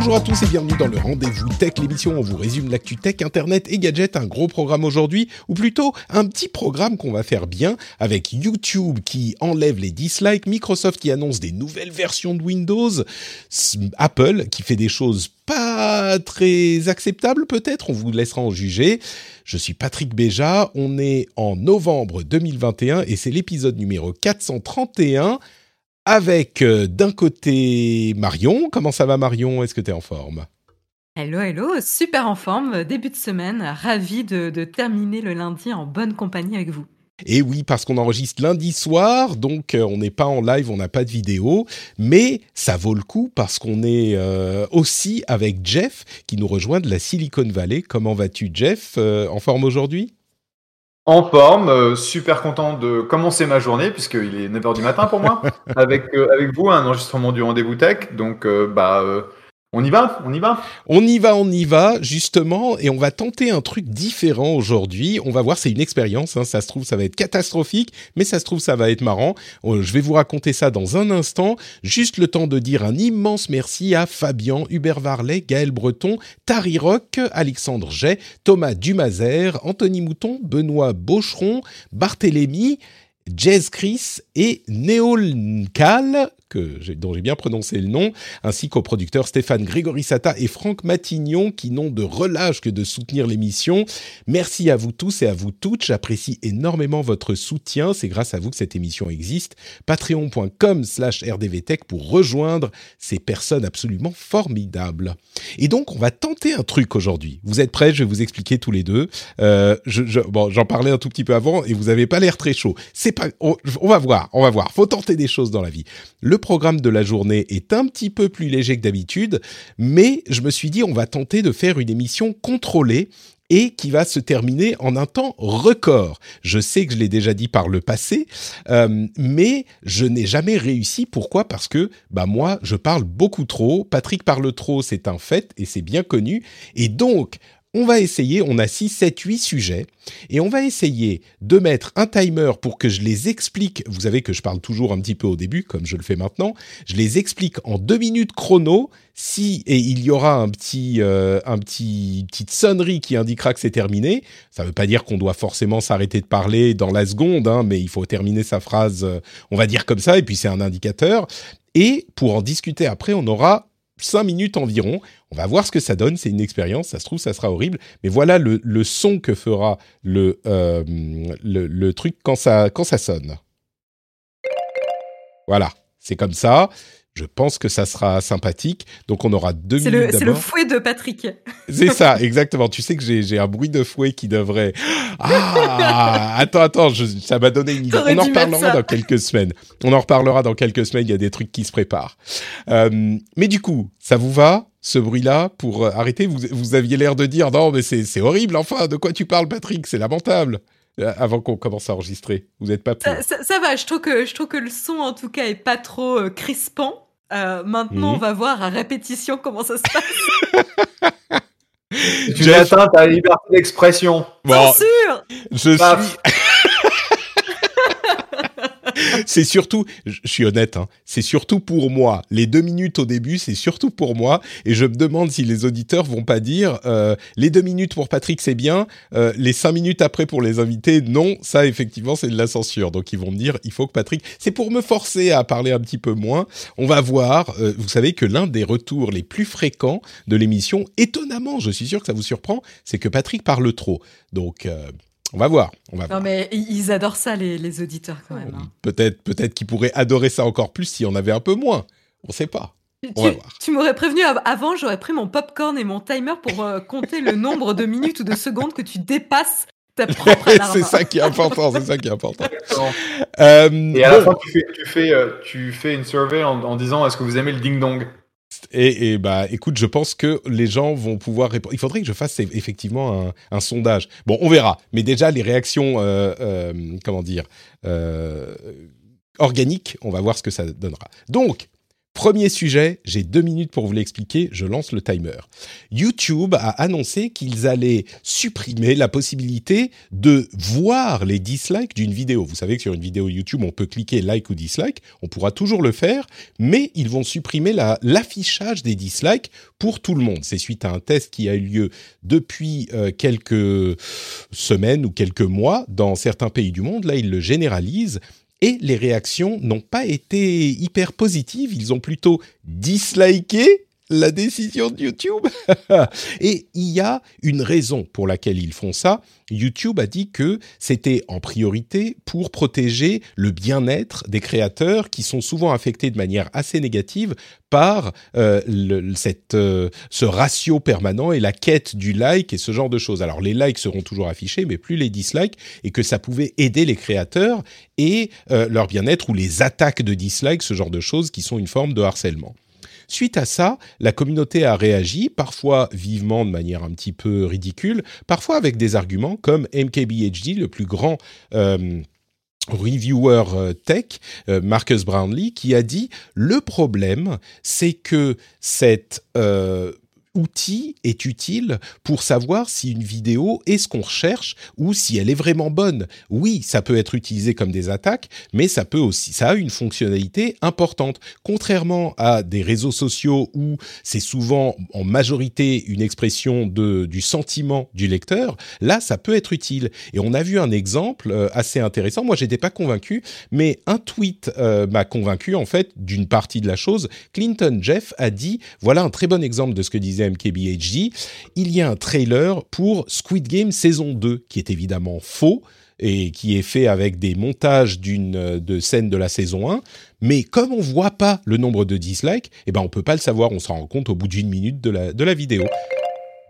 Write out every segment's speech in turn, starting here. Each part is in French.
Bonjour à tous et bienvenue dans le Rendez-vous Tech, l'émission où on vous résume l'actu tech, internet et gadgets. Un gros programme aujourd'hui, ou plutôt un petit programme qu'on va faire bien avec YouTube qui enlève les dislikes, Microsoft qui annonce des nouvelles versions de Windows, Apple qui fait des choses pas très acceptables peut-être, on vous laissera en juger. Je suis Patrick Béja, on est en novembre 2021 et c'est l'épisode numéro 431 avec euh, d'un côté Marion. Comment ça va Marion? Est-ce que tu es en forme? Hello, hello, super en forme, début de semaine, ravi de, de terminer le lundi en bonne compagnie avec vous. Et oui, parce qu'on enregistre lundi soir, donc euh, on n'est pas en live, on n'a pas de vidéo, mais ça vaut le coup parce qu'on est euh, aussi avec Jeff qui nous rejoint de la Silicon Valley. Comment vas-tu Jeff? En forme aujourd'hui? En forme, euh, super content de commencer ma journée puisqu'il est 9h du matin pour moi avec euh, avec vous un enregistrement du rendez-vous tech. Donc euh, bah on y va, on y va? On y va, on y va, justement, et on va tenter un truc différent aujourd'hui. On va voir, c'est une expérience, hein, ça se trouve, ça va être catastrophique, mais ça se trouve, ça va être marrant. Euh, je vais vous raconter ça dans un instant. Juste le temps de dire un immense merci à Fabien, Hubert Varlet, Gaël Breton, Tari Rock, Alexandre Jay, Thomas Dumazer, Anthony Mouton, Benoît Beaucheron, Barthélémy, Jazz Chris et Néolcal, que dont j'ai bien prononcé le nom, ainsi qu'aux producteurs Stéphane Grégorissata et Franck Matignon qui n'ont de relâche que de soutenir l'émission. Merci à vous tous et à vous toutes. J'apprécie énormément votre soutien. C'est grâce à vous que cette émission existe. Patreon.com slash rdvtech pour rejoindre ces personnes absolument formidables. Et donc, on va tenter un truc aujourd'hui. Vous êtes prêts? Je vais vous expliquer tous les deux. Euh, je, bon, j'en parlais un tout petit peu avant et vous avez pas l'air très chaud. C'est pas, on, va voir, on va voir. Faut tenter des choses dans la vie. Programme de la journée est un petit peu plus léger que d'habitude, mais je me suis dit on va tenter de faire une émission contrôlée et qui va se terminer en un temps record. Je sais que je l'ai déjà dit par le passé, euh, mais je n'ai jamais réussi. Pourquoi? Parce que bah moi, je parle beaucoup trop. Patrick parle trop, c'est un fait et c'est bien connu. Et donc, on va essayer, on a 6, 7, 8 sujets, et on va essayer de mettre un timer pour que je les explique. Vous savez que je parle toujours un petit peu au début, comme je le fais maintenant. Je les explique en deux minutes chrono, si, et il y aura un petit, euh, un petit, petite sonnerie qui indiquera que c'est terminé. Ça ne veut pas dire qu'on doit forcément s'arrêter de parler dans la seconde, hein, mais il faut terminer sa phrase, euh, on va dire comme ça, et puis c'est un indicateur. Et pour en discuter après, on aura 5 minutes environ. On va voir ce que ça donne. C'est une expérience. Ça se trouve, ça sera horrible. Mais voilà le, son que fera le, euh, truc quand ça sonne. Voilà. C'est comme ça. Je pense que ça sera sympathique. Donc on aura deux minutes d'abord. C'est le fouet de Patrick. C'est ça, exactement. Tu sais que j'ai un bruit de fouet qui devrait... Ah Attends, attends, ça m'a donné une idée. On en reparlera dans quelques semaines. On en reparlera dans quelques semaines, il y a des trucs qui se préparent. Euh, mais du coup, ça vous va ce bruit-là pour euh, arrêter? Vous, vous aviez l'air de dire non mais c'est horrible enfin de quoi tu parles Patrick? C'est lamentable avant qu'on commence à enregistrer vous n'êtes pas ça, ça, va je trouve que je trouve que le son en tout cas est pas trop crispant euh, maintenant, on mhm. va voir à répétition comment ça se passe. tu Jeff... atteins ta liberté d'expression. Bien sûr Je suis... c'est surtout, je suis honnête, hein, c'est surtout pour moi. Les deux minutes au début, c'est surtout pour moi. Et je me demande si les auditeurs vont pas dire euh, les deux minutes pour Patrick, c'est bien. Euh, les cinq minutes après pour les invités, non. Ça, effectivement, c'est de la censure. Donc, ils vont me dire, il faut que Patrick. C'est pour me forcer à parler un petit peu moins. On va voir. Euh, vous savez que l'un des retours les plus fréquents de l'émission, étonnamment, je suis sûr que ça vous surprend, c'est que Patrick parle trop. Donc on va voir. On va non, mais ils adorent ça, les, auditeurs, quand même. Hein. Peut-être peut qu'ils pourraient adorer ça encore plus si on avait un peu moins. On ne sait pas. On tu, va voir. tu m'aurais prévenu avant, j'aurais pris mon popcorn et mon timer pour euh, compter le nombre de minutes ou de secondes que tu dépasses ta propre alarme. c'est ça qui est important, c'est ça qui est important. Euh, Et à la bon, fin, tu fais, tu fais, euh, tu fais une survey en, en disant est-ce que vous aimez le ding-dong? Et, bah, écoute, je pense que les gens vont pouvoir répondre. Il faudrait que je fasse eff- effectivement un, un sondage. Bon, on verra. Mais déjà, les réactions, euh, euh, comment dire, euh, organiques, on va voir ce que ça donnera. Donc, premier sujet, j'ai deux minutes pour vous l'expliquer. Je lance le timer. YouTube a annoncé qu'ils allaient supprimer la possibilité de voir les dislikes d'une vidéo. Vous savez que sur une vidéo YouTube, on peut cliquer like ou dislike. On pourra toujours le faire, mais ils vont supprimer la- l'affichage des dislikes pour tout le monde. C'est suite à un test qui a eu lieu depuis euh, quelques semaines ou quelques mois dans certains pays du monde. Là, ils le généralisent. Et les réactions n'ont pas été hyper positives. Ils ont plutôt disliké la décision de YouTube. Et il y a une raison pour laquelle ils font ça. YouTube a dit que c'était en priorité pour protéger le bien-être des créateurs qui sont souvent affectés de manière assez négative par euh, le- cette, euh, ce ratio permanent et la quête du like et ce genre de choses. Alors les likes seront toujours affichés, mais plus les dislikes, et que ça pouvait aider les créateurs et euh, leur bien-être ou les attaques de dislikes, ce genre de choses qui sont une forme de harcèlement. Suite à ça, la communauté a réagi, parfois vivement de manière un petit peu ridicule, parfois avec des arguments comme MKBHD, le plus grand euh, reviewer euh, tech, euh, Marcus Brownlee, qui a dit le problème, c'est que cet euh, outil est utile pour savoir si une vidéo est ce qu'on recherche ou si elle est vraiment bonne. Oui, ça peut être utilisé comme des attaques, mais ça peut aussi, ça a une fonctionnalité importante. Contrairement à des réseaux sociaux où c'est souvent en majorité une expression de, du sentiment du lecteur, là, ça peut être utile. Et on a vu un exemple euh, assez intéressant. Moi, j'étais pas convaincu, mais un tweet euh, m'a convaincu en fait d'une partie de la chose. Clinton Jeff a dit, voilà un très bon exemple de ce que disait MKBHD. Il y a un trailer pour Squid Game saison 2 qui est évidemment faux et qui est fait avec des montages d'une euh, de scènes de la saison 1, mais comme on voit pas le nombre de dislikes, eh ben on peut pas le savoir, on s'en rend compte au bout d'une minute de la, de la vidéo.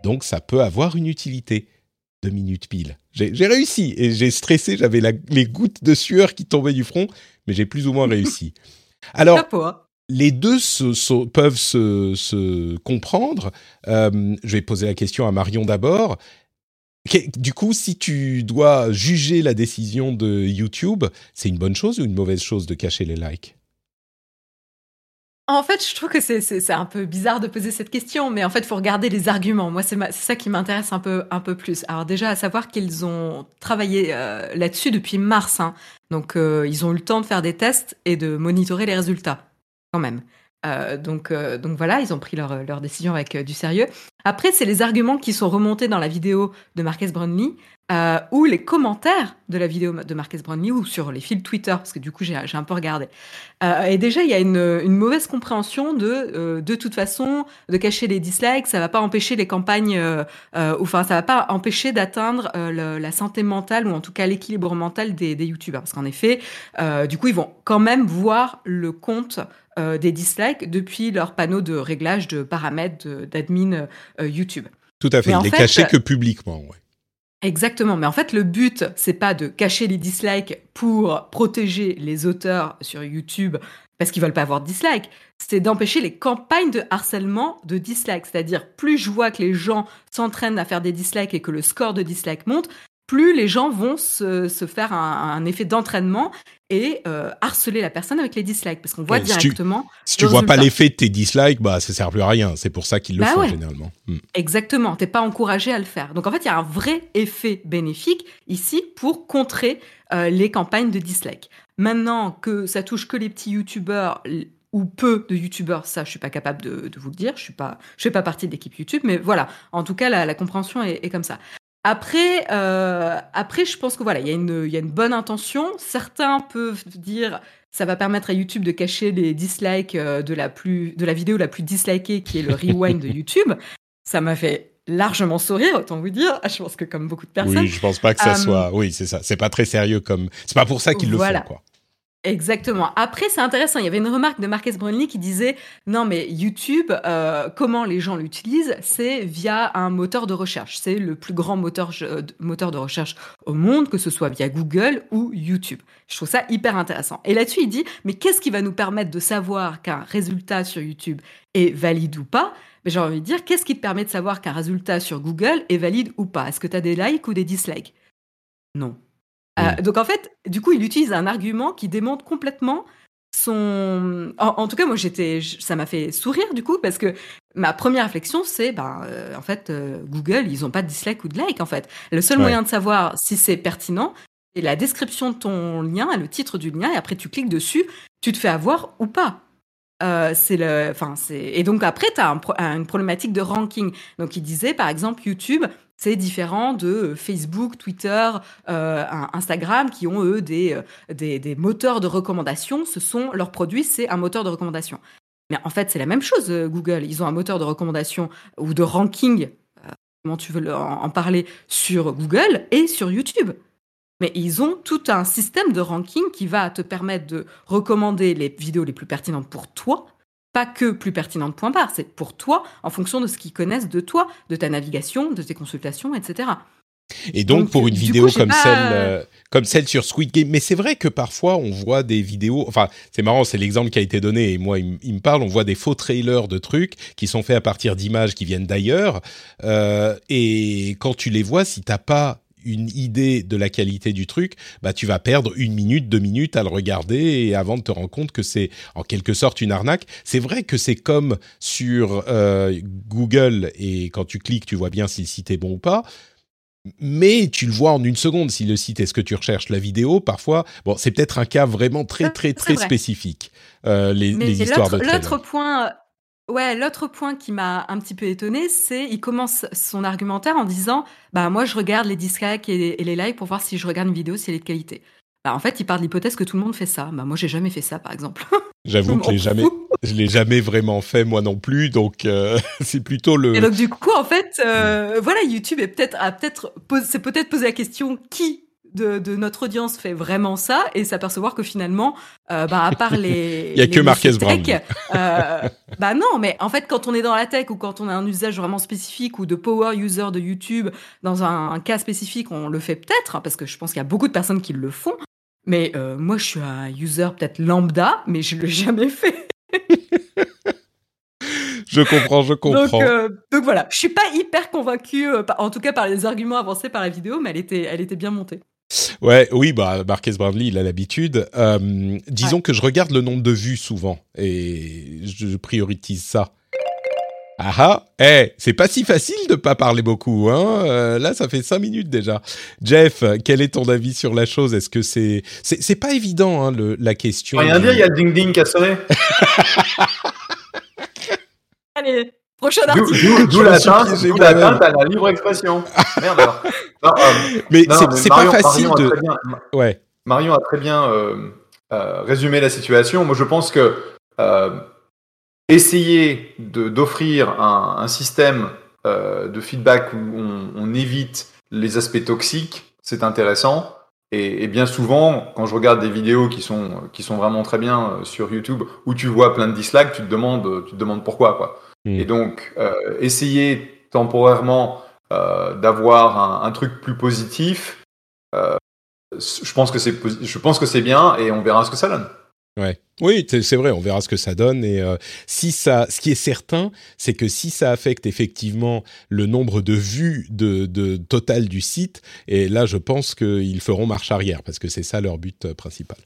Donc ça peut avoir une utilité. Deux minutes pile. J'ai réussi et j'ai stressé, j'avais les gouttes de sueur qui tombaient du front, mais j'ai plus ou moins réussi. Alors, Chapeau, hein. Les deux peuvent se, comprendre. Euh, je vais poser la question à Marion d'abord. Du coup, si tu dois juger la décision de YouTube, c'est une bonne chose ou une mauvaise chose de cacher les likes? En fait, je trouve que c'est- un peu bizarre de poser cette question, mais en fait, il faut regarder les arguments. Moi, c'est ça qui m'intéresse un peu, un peu plus. Alors déjà, à savoir qu'ils ont travaillé euh, là-dessus depuis mars. hein. Donc, euh, ils ont eu le temps de faire des tests et de monitorer les résultats, quand même. Euh, donc, euh, donc voilà, ils ont pris leur, leur décision avec euh, du sérieux. Après, c'est les arguments qui sont remontés dans la vidéo de Marques Brownlee euh, ou les commentaires de la vidéo de Marques Brownlee ou sur les fils Twitter, parce que du coup, j'ai un peu regardé. Euh, et déjà, il y a une, mauvaise compréhension de, euh, de toute façon, de cacher les dislikes, ça va pas empêcher les campagnes, enfin, ça va pas empêcher d'atteindre la santé mentale ou en tout cas l'équilibre mental des, des youtubeurs. Parce qu'en effet, du coup, ils vont quand même voir le compte des dislikes depuis leur panneau de réglage de paramètres d'admin YouTube. Tout à fait. Mais Il est fait, caché euh, que publiquement. Ouais. Exactement, mais en fait le but c'est pas de cacher les dislikes pour protéger les auteurs sur YouTube parce qu'ils veulent pas avoir de dislikes, c'est d'empêcher les campagnes de harcèlement de dislikes, c'est-à-dire plus je vois que les gens s'entraînent à faire des dislikes et que le score de dislikes monte, plus les gens vont se, se faire un, un effet d'entraînement et euh, harceler la personne avec les dislikes parce qu'on voit Ouais, si tu- directement Si tu vois pas l'effet de tes dislikes, bah ça sert plus à rien. C'est pour ça qu'ils le Bah font ouais. généralement. Hmm. Exactement, t'es pas encouragé à le faire. Donc en fait, il y a un vrai effet bénéfique ici pour contrer euh, les campagnes de dislike. Maintenant que ça touche que les petits youtubeurs ou peu de youtubeurs, ça je suis pas capable de, de vous le dire, je suis pas, je fais pas partie de l'équipe YouTube, mais voilà, en tout cas la, la compréhension est, est comme ça. Après, euh, après, je pense que voilà, il y, a une- y a une bonne intention. Certains peuvent dire ça va permettre à YouTube de cacher les dislikes euh, de la plus de la vidéo la plus dislikée qui est le rewind de YouTube. Ça m'a fait largement sourire, autant vous dire. Je pense que comme beaucoup de personnes. Oui, je pense pas que ça Euh, soit. Oui, c'est ça. C'est pas très sérieux comme. C'est pas pour ça qu'ils le voilà. font, quoi. Exactement. Après, c'est intéressant. Il y avait une remarque de Marcus Brownlee qui disait non, mais YouTube, euh, comment les gens l'utilisent, c'est via un moteur de recherche. C'est le plus grand moteur, moteur de recherche au monde, que ce soit via Google ou YouTube. Je trouve ça hyper intéressant. Et là-dessus, il dit mais qu'est-ce qui va nous permettre de savoir qu'un résultat sur YouTube est valide ou pas? Mais j'ai envie de dire, qu'est-ce qui te permet de savoir qu'un résultat sur Google est valide ou pas? Est-ce que tu as des likes ou des dislikes? Non. Euh, donc en fait, du coup, il utilise un argument qui démontre complètement son. En, tout cas, moi, j'étais, ça m'a fait sourire du coup parce que ma première réflexion, c'est, ben, euh, en fait, euh, Google, ils ont pas de dislike ou de like en fait. Le seul moyen de savoir si c'est pertinent, c'est la description de ton lien, le titre du lien, et après tu cliques dessus, tu te fais avoir ou pas. c'est le, enfin c'est et donc après tu as une problématique de ranking. Donc il disait par exemple YouTube, c'est différent de euh, Facebook, Twitter, euh, Instagram, qui ont, eux, euh, des, des, moteurs de recommandation. Ce sont leurs produits, c'est un moteur de recommandation. Mais en fait, c'est la même chose, Google. Ils ont un moteur de recommandation ou de ranking, comment tu veux en, parler, sur Google et sur YouTube. Mais ils ont tout un système de ranking qui va te permettre de recommander les vidéos les plus pertinentes pour toi pas que plus pertinente point barre, c'est pour toi en fonction de ce qu'ils connaissent de toi, de ta navigation, de tes consultations, etc. Et donc, pour une vidéo comme celle euh, comme celle sur Squid Game, mais c'est vrai que parfois on voit des vidéos. Enfin, c'est marrant, c'est l'exemple qui a été donné et moi il, me parle. On voit des faux trailers de trucs qui sont faits à partir d'images qui viennent d'ailleurs. Euh, et quand tu les vois, si t'as pas une idée de la qualité du truc, bah tu vas perdre une minute, deux minutes à le regarder et avant de te rendre compte que c'est en quelque sorte une arnaque. C'est vrai que c'est comme sur euh, Google et quand tu cliques, tu vois bien si le site est bon ou pas. Mais tu le vois en une seconde si le site est ce que tu recherches. La vidéo, parfois, bon, c'est peut-être un cas vraiment très très très spécifique. Euh, les, les histoires de L'autre point, Ouais, l'autre point qui m'a un petit peu étonné, c'est il commence son argumentaire en disant bah moi je regarde les dislikes et les, likes pour voir si je regarde une vidéo si elle est de qualité. Bah, en fait, il part de l'hypothèse que tout le monde fait ça. Bah moi j'ai jamais fait ça par exemple. J'avoue que je l'ai jamais je l'ai jamais vraiment fait moi non plus donc euh, c'est plutôt le Et donc du coup en fait euh, voilà, YouTube est peut-être a peut-être c'est peut-être posé la question qui de, notre audience fait vraiment ça et s'apercevoir que finalement, euh, bah, à part les. Il y a que Marquez Brown. Euh, bah non, mais en fait, quand on est dans la tech ou quand on a un usage vraiment spécifique ou de power user de YouTube, dans un, cas spécifique, on le fait peut-être, hein, parce que je pense qu'il y a beaucoup de personnes qui le font. Mais euh, moi, je suis un user peut-être lambda, mais je l'ai jamais fait. je comprends, je comprends. Donc, donc, voilà, je suis pas hyper convaincu, en tout cas par les arguments avancés par la vidéo, mais elle était, elle était bien montée. Ouais, oui, bah Marquez Brownlee, il a l'habitude. Euh, disons que je regarde le nombre de vues souvent et je priorise ça. Ah ah, eh, c'est pas si facile de pas parler beaucoup, hein. Euh, là, ça fait cinq minutes déjà. Jeff, quel est ton avis sur la chose? Est-ce que c'est c'est pas évident hein, le, la question Rien dire, il y a le ding ding qui a sonné. Allez. Prochain article. D'où l'atteinte à la libre expression. Merde alors. Euh, mais c'est pas facile de. ouais. Marion a très bien euh, euh, résumé la situation. Moi, je pense que essayer d'offrir un, un, système de feedback où on, on, évite les aspects toxiques, c'est intéressant. Et, et, bien souvent, quand je regarde des vidéos qui sont, qui sont vraiment très bien sur YouTube, où tu vois plein de dislikes, tu te demandes, tu te demandes pourquoi, quoi. Mm. Et donc, essayer temporairement d'avoir un, truc plus positif, euh, je pense que c'est je pense que c'est bien et on verra ce que ça donne. Oui, c'est vrai, on verra ce que ça donne. Et si ça, ce qui est certain, c'est que si ça affecte effectivement le nombre de vues de, de total du site, et là, je pense qu'ils feront marche arrière parce que c'est ça leur but principal.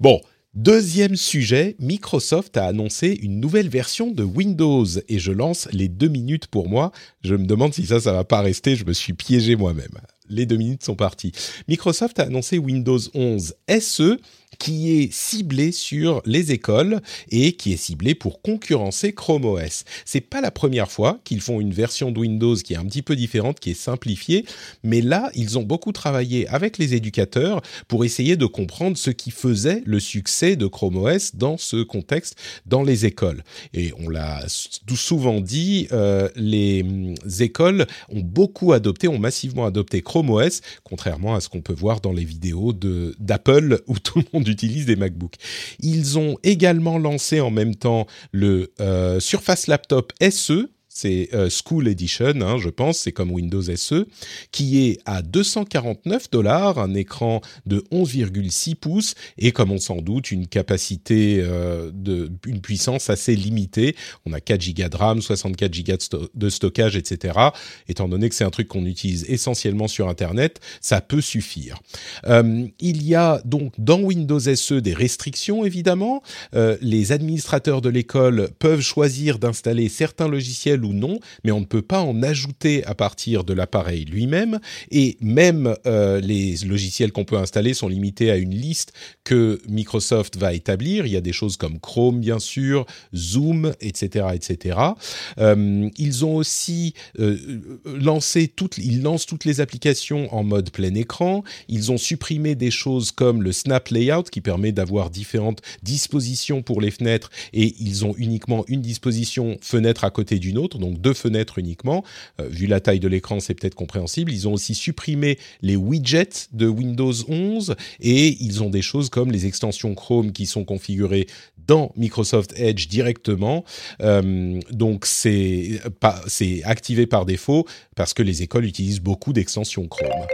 Bon, Deuxième sujet, Microsoft a annoncé une nouvelle version de Windows et je lance les deux minutes pour moi. Je me demande si ça, ça va pas rester. Je me suis piégé moi-même. Les deux minutes sont parties. Microsoft a annoncé Windows 11 SE qui est ciblé sur les écoles et qui est ciblé pour concurrencer Chrome OS. C'est pas la première fois qu'ils font une version de Windows qui est un petit peu différente, qui est simplifiée, mais là, ils ont beaucoup travaillé avec les éducateurs pour essayer de comprendre ce qui faisait le succès de Chrome OS dans ce contexte dans les écoles. Et on l'a souvent dit, euh, les mm, écoles ont beaucoup adopté, ont massivement adopté Chrome OS, contrairement à ce qu'on peut voir dans les vidéos d'Apple où tout le monde monde des MacBooks. Ils ont également lancé en même temps le Surface Laptop SE, c'est euh, School Edition, hein, je pense, c'est comme Windows SE, qui est à 249 dollars, un écran de 11,6 pouces et comme on s'en doute, une capacité euh, de, une puissance assez limitée. On a 4 Go de RAM, 64 Go de, stockage, etc. Étant donné que c'est un truc qu'on utilise essentiellement sur Internet, ça peut suffire. Euh, il y a donc dans Windows SE des restrictions évidemment. les administrateurs de l'école peuvent choisir d'installer certains logiciels non, mais on ne peut pas en ajouter à partir de l'appareil lui-même. Et même euh, les logiciels qu'on peut installer sont limités à une liste que Microsoft va établir. Il y a des choses comme Chrome, bien sûr, Zoom, etc., etc. Euh, ils ont aussi euh, lancé toutes, ils lancent toutes les applications en mode plein écran. Ils ont supprimé des choses comme le Snap Layout qui permet d'avoir différentes dispositions pour les fenêtres et ils ont uniquement une disposition fenêtre à côté d'une autre donc deux fenêtres uniquement. Euh, vu la taille de l'écran, c'est peut-être compréhensible. Ils ont aussi supprimé les widgets de Windows 11 et ils ont des choses comme les extensions Chrome qui sont configurées dans Microsoft Edge directement. Euh, donc c'est activé par défaut parce que les écoles utilisent beaucoup d'extensions Chrome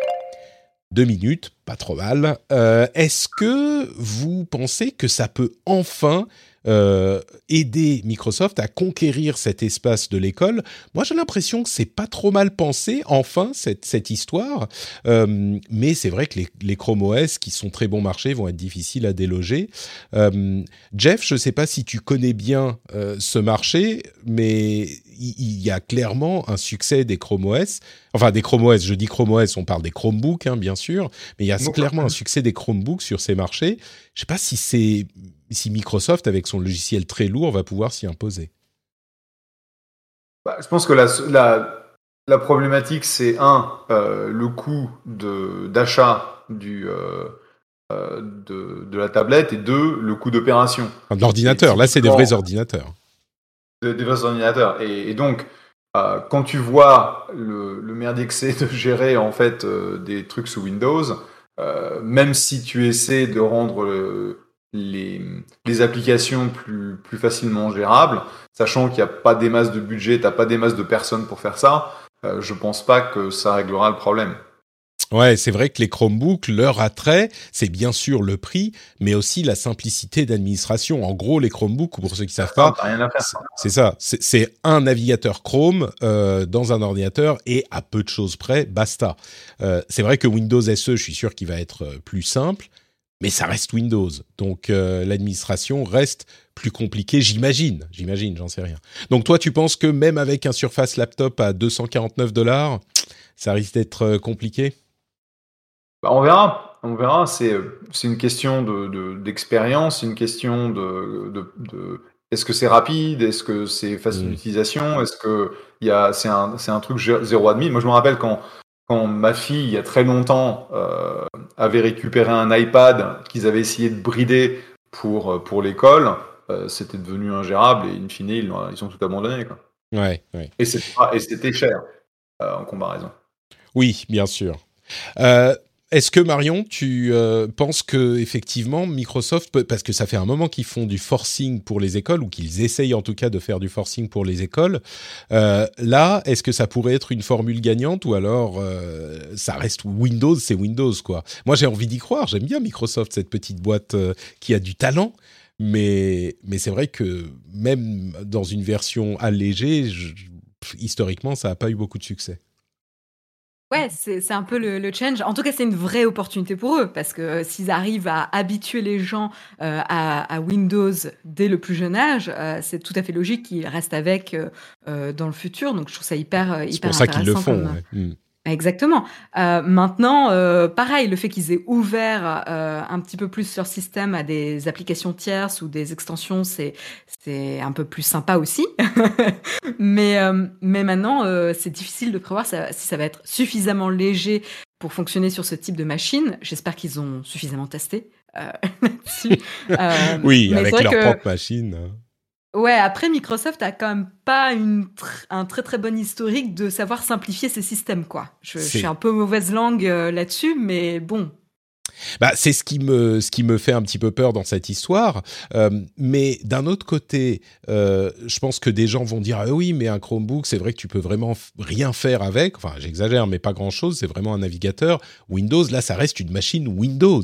deux minutes, pas trop mal. Euh, est-ce que vous pensez que ça peut enfin euh, aider Microsoft à conquérir cet espace de l'école. Moi, j'ai l'impression que c'est pas trop mal pensé, enfin, cette, cette histoire. Euh, mais c'est vrai que les, les, Chrome OS, qui sont très bon marché, vont être difficiles à déloger. Euh, Jeff, je ne sais pas si tu connais bien ce marché, mais il, y a clairement un succès des Chrome OS. Enfin, des Chrome OS, je dis Chrome OS, on parle des Chromebooks, hein, bien sûr, mais il y a clairement un succès des Chromebooks sur ces marchés. Je ne sais pas si c'est si Microsoft, avec son logiciel très lourd, va pouvoir s'y imposer bah, Je pense que la, la, la problématique, c'est un, euh, le coût d'achat du... Euh, euh, de, de, la tablette et deux, le coût d'opération. de l'ordinateur, là c'est des vrais ordinateurs. Des, vrais ordinateurs. Et, donc, quand tu vois le, le merdier de gérer en fait des trucs sous Windows, même si tu essaies de rendre les, les applications plus, plus facilement gérables, sachant qu'il n'y a pas des masses de budget, tu pas des masses de personnes pour faire ça, euh, je pense pas que ça réglera le problème. Ouais, c'est vrai que les Chromebooks, leur attrait, c'est bien sûr le prix, mais aussi la simplicité d'administration. En gros, les Chromebooks, pour ceux qui savent pas, c'est ça, c'est un navigateur Chrome euh, dans un ordinateur et à peu de choses près, basta. Euh, c'est vrai que Windows SE, je suis sûr qu'il va être euh, plus simple, mais ça reste Windows. Donc euh, l'administration reste plus compliquée, j'imagine. J'imagine, j'en sais rien. Donc toi, tu penses que même avec un Surface Laptop à 249 dollars, ça risque d'être euh, compliqué? Bah, On verra. On verra. C'est une question d'expérience, de, une question de, de est-ce que c'est rapide? Est-ce que c'est facile mmh. d'utilisation? Est-ce que c'est un, un truc zéro admis Moi, je me rappelle quand quand ma fille, il y a très longtemps, euh, avait récupéré un iPad qu'ils avaient essayé de brider pour, euh, pour l'école, euh, c'était devenu ingérable et in fine, ils, ils ont tout abandonné. Quoi. Ouais, ouais. Et c'était cher en comparaison. Oui, bien sûr. Est-ce que Marion, tu euh, penses que effectivement Microsoft, parce que ça fait un moment qu'ils font du forcing pour les écoles ou qu'ils essayent en tout cas de faire du forcing pour les écoles, euh, là, est-ce que ça pourrait être une formule gagnante ou alors euh, ça reste Windows, c'est Windows quoi? Moi, j'ai envie d'y croire. J'aime bien Microsoft, cette petite boîte qui a du talent. Mais, mais c'est vrai que même dans une version allégée, historiquement, ça n'a pas eu beaucoup de succès. Ouais, c'est un peu le, change. En tout cas, c'est une vraie opportunité pour eux parce que euh, s'ils arrivent à habituer les gens euh, à, Windows dès le plus jeune âge, euh, c'est tout à fait logique qu'ils restent avec dans le futur. Donc, je trouve ça hyper, hyper intéressant. C'est pour ça qu'ils le font. Hmm. Exactement. Euh, maintenant, euh, pareil, le fait qu'ils aient ouvert euh, un petit peu plus leur système à des applications tierces ou des extensions, c'est c'est un peu plus sympa aussi. mais mais maintenant, c'est difficile de prévoir si ça va être suffisamment léger pour fonctionner sur ce type de machine. J'espère qu'ils ont suffisamment testé là-dessus. oui, avec leur propre machine. Ouais, après Microsoft a quand même pas une un très très bon historique de savoir simplifier ses systèmes quoi. Je, suis un peu mauvaise langue euh, là-dessus, mais bon. Bah, c'est ce qui me ce qui me fait un petit peu peur dans cette histoire. Euh, mais d'un autre côté, euh, je pense que des gens vont dire ah oui, mais un Chromebook, c'est vrai que tu peux vraiment rien faire avec. Enfin, j'exagère, mais pas grand chose. C'est vraiment un navigateur Windows. Là, ça reste une machine Windows.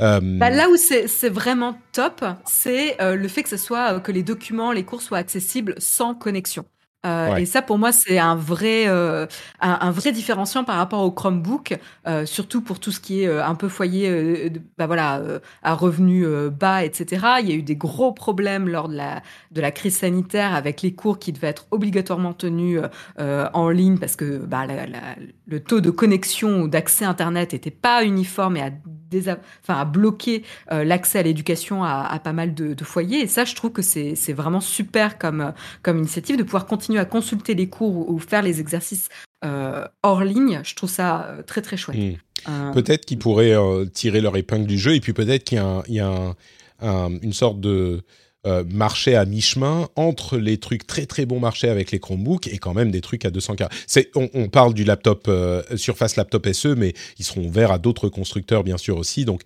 Euh... Bah, là où c'est vraiment top, c'est le fait que ce soit que les documents, les cours soient accessibles sans connexion. Euh, et ça, pour moi, c'est un vrai, euh, un, vrai différenciant par rapport au Chromebook, euh, surtout pour tout ce qui est un peu foyer, bah voilà, à revenus bas, etc. Il y a eu des gros problèmes lors de la, de la crise sanitaire avec les cours qui devaient être obligatoirement tenus en ligne parce que bah, le taux de connexion ou d'accès Internet n'était pas uniforme et a, enfin, a bloqué l'accès à l'éducation à, à, pas mal de, de, foyers. Et ça, je trouve que c'est vraiment super comme, comme initiative de pouvoir continuer à consulter les cours ou, faire les exercices euh, hors ligne, je trouve ça euh, très très chouette. Hmm. Euh, peut-être qu'ils pourraient tirer leur épingle du jeu et puis peut-être qu'il y a, une sorte de marché à mi-chemin entre les trucs très très bons marchés avec les Chromebooks et quand même des trucs à 200K. C'est, on, parle du laptop Surface Laptop SE, mais ils seront ouverts à d'autres constructeurs bien sûr aussi. Donc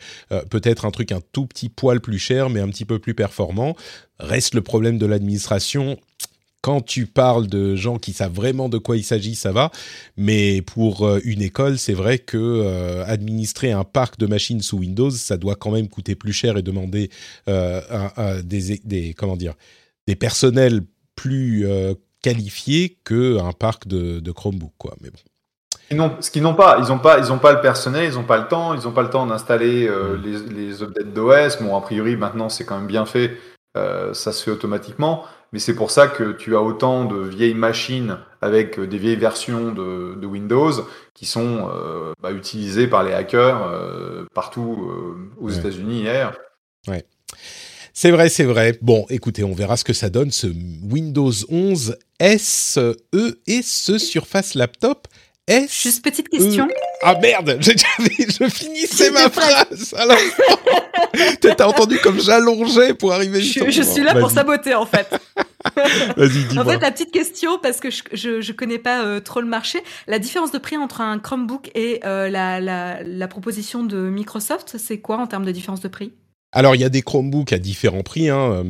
peut-être un truc un tout petit poil plus cher, mais un petit peu plus performant. Reste le problème de l'administration quand tu parles de gens qui savent vraiment de quoi il s'agit, ça va. Mais pour euh, une école, c'est vrai que euh, administrer un parc de machines sous Windows, ça doit quand même coûter plus cher et demander euh, des, comment dire, des personnels plus qualifiés qu'un parc de, de, Chromebook, quoi. Mais bon. ce qu'ils n'ont pas, ils n'ont pas, ils ont pas le personnel, ils n'ont pas le temps, ils n'ont pas le temps d'installer mm. les, les updates d'OS. Bon, a priori, maintenant, c'est quand même bien fait, ça se fait automatiquement mais c'est pour ça que tu as autant de vieilles machines avec euh, des vieilles versions de, de Windows qui sont euh, bah, utilisées par les hackers euh, partout aux États-Unis hier. Ouais. C'est vrai, c'est vrai. Bon, écoutez, on verra ce que ça donne ce Windows 11 SE et ce Surface Laptop Juste petite question. Ah merde, je finissais ma phrase. Alors, t'as entendu comme j'allongeais pour arriver. Je, je suis là pour saboter en fait. Vas-y, dis-moi. En fait, la petite question, parce que je, je, je connais pas euh, trop le marché, la différence de prix entre un Chromebook et euh, la, la, la proposition de Microsoft, c'est quoi en termes de différence de prix? Alors il y a des Chromebooks à différents prix. Hein.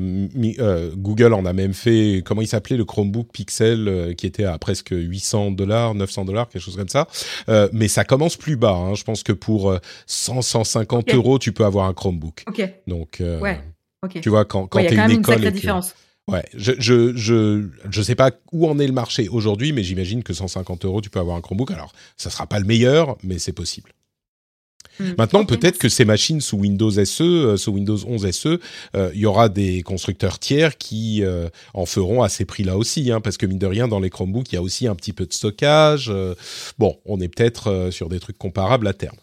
Euh, Google en a même fait, comment il s'appelait le Chromebook Pixel euh, qui était à presque 800 dollars, 900 dollars, quelque chose comme ça. Euh, mais ça commence plus bas. Hein. Je pense que pour 100, 150 euros, tu peux avoir un Chromebook. Ok. Donc, ouais. tu vois quand quand t'es une école. Une différence. Ouais, je, je, je, je sais pas où en est le marché aujourd'hui, mais j'imagine que 150 euros, tu peux avoir un Chromebook. Alors, ça sera pas le meilleur, mais c'est possible. Mm. Maintenant, peut-être que ces machines sous Windows SE, euh, sous Windows 11 SE, euh, il y aura des constructeurs tiers qui euh, en feront à ces prix-là aussi, hein, parce que mine de rien, dans les Chromebooks, il y a aussi un petit peu de stockage. bon, on est peut-être sur des trucs comparables à terme.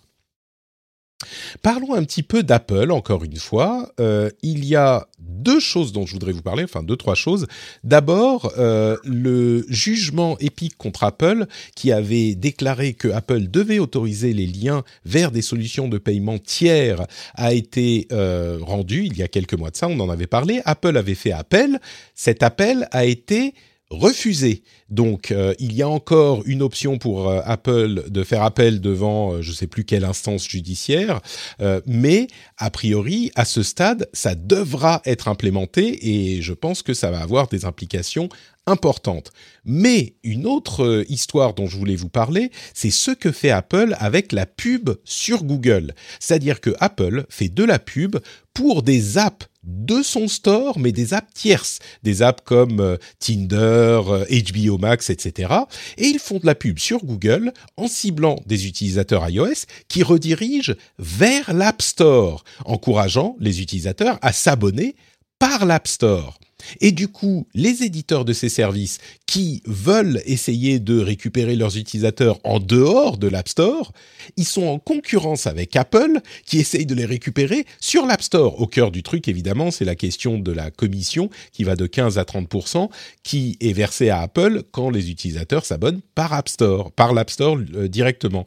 Parlons un petit peu d'Apple, encore une fois. Euh, il y a deux choses dont je voudrais vous parler, enfin deux, trois choses. D'abord, euh, le jugement épique contre Apple qui avait déclaré que Apple devait autoriser les liens vers des solutions de paiement tiers a été euh, rendu il y a quelques mois de ça, on en avait parlé. Apple avait fait appel. Cet appel a été refusé. Donc, euh, il y a encore une option pour euh, Apple de faire appel devant euh, je ne sais plus quelle instance judiciaire, mais a priori, à ce stade, ça devra être implémenté et je pense que ça va avoir des implications importantes. Mais une autre histoire dont je voulais vous parler, c'est ce que fait Apple avec la pub sur Google. C'est-à-dire que Apple fait de la pub pour des apps de son store, mais des apps tierces, des apps comme euh, Tinder, HBO euh, Max, etc. Et ils font de la pub sur Google en ciblant des utilisateurs iOS qui redirigent vers l'App Store, encourageant les utilisateurs à s'abonner par l'App Store. Et du coup, les éditeurs de ces services qui veulent essayer de récupérer leurs utilisateurs en dehors de l'App Store, ils sont en concurrence avec Apple qui essaye de les récupérer sur l'App Store. Au cœur du truc, évidemment, c'est la question de la commission qui va de 15 à 30 qui est versée à Apple quand les utilisateurs s'abonnent par App Store, par l'App Store euh, directement.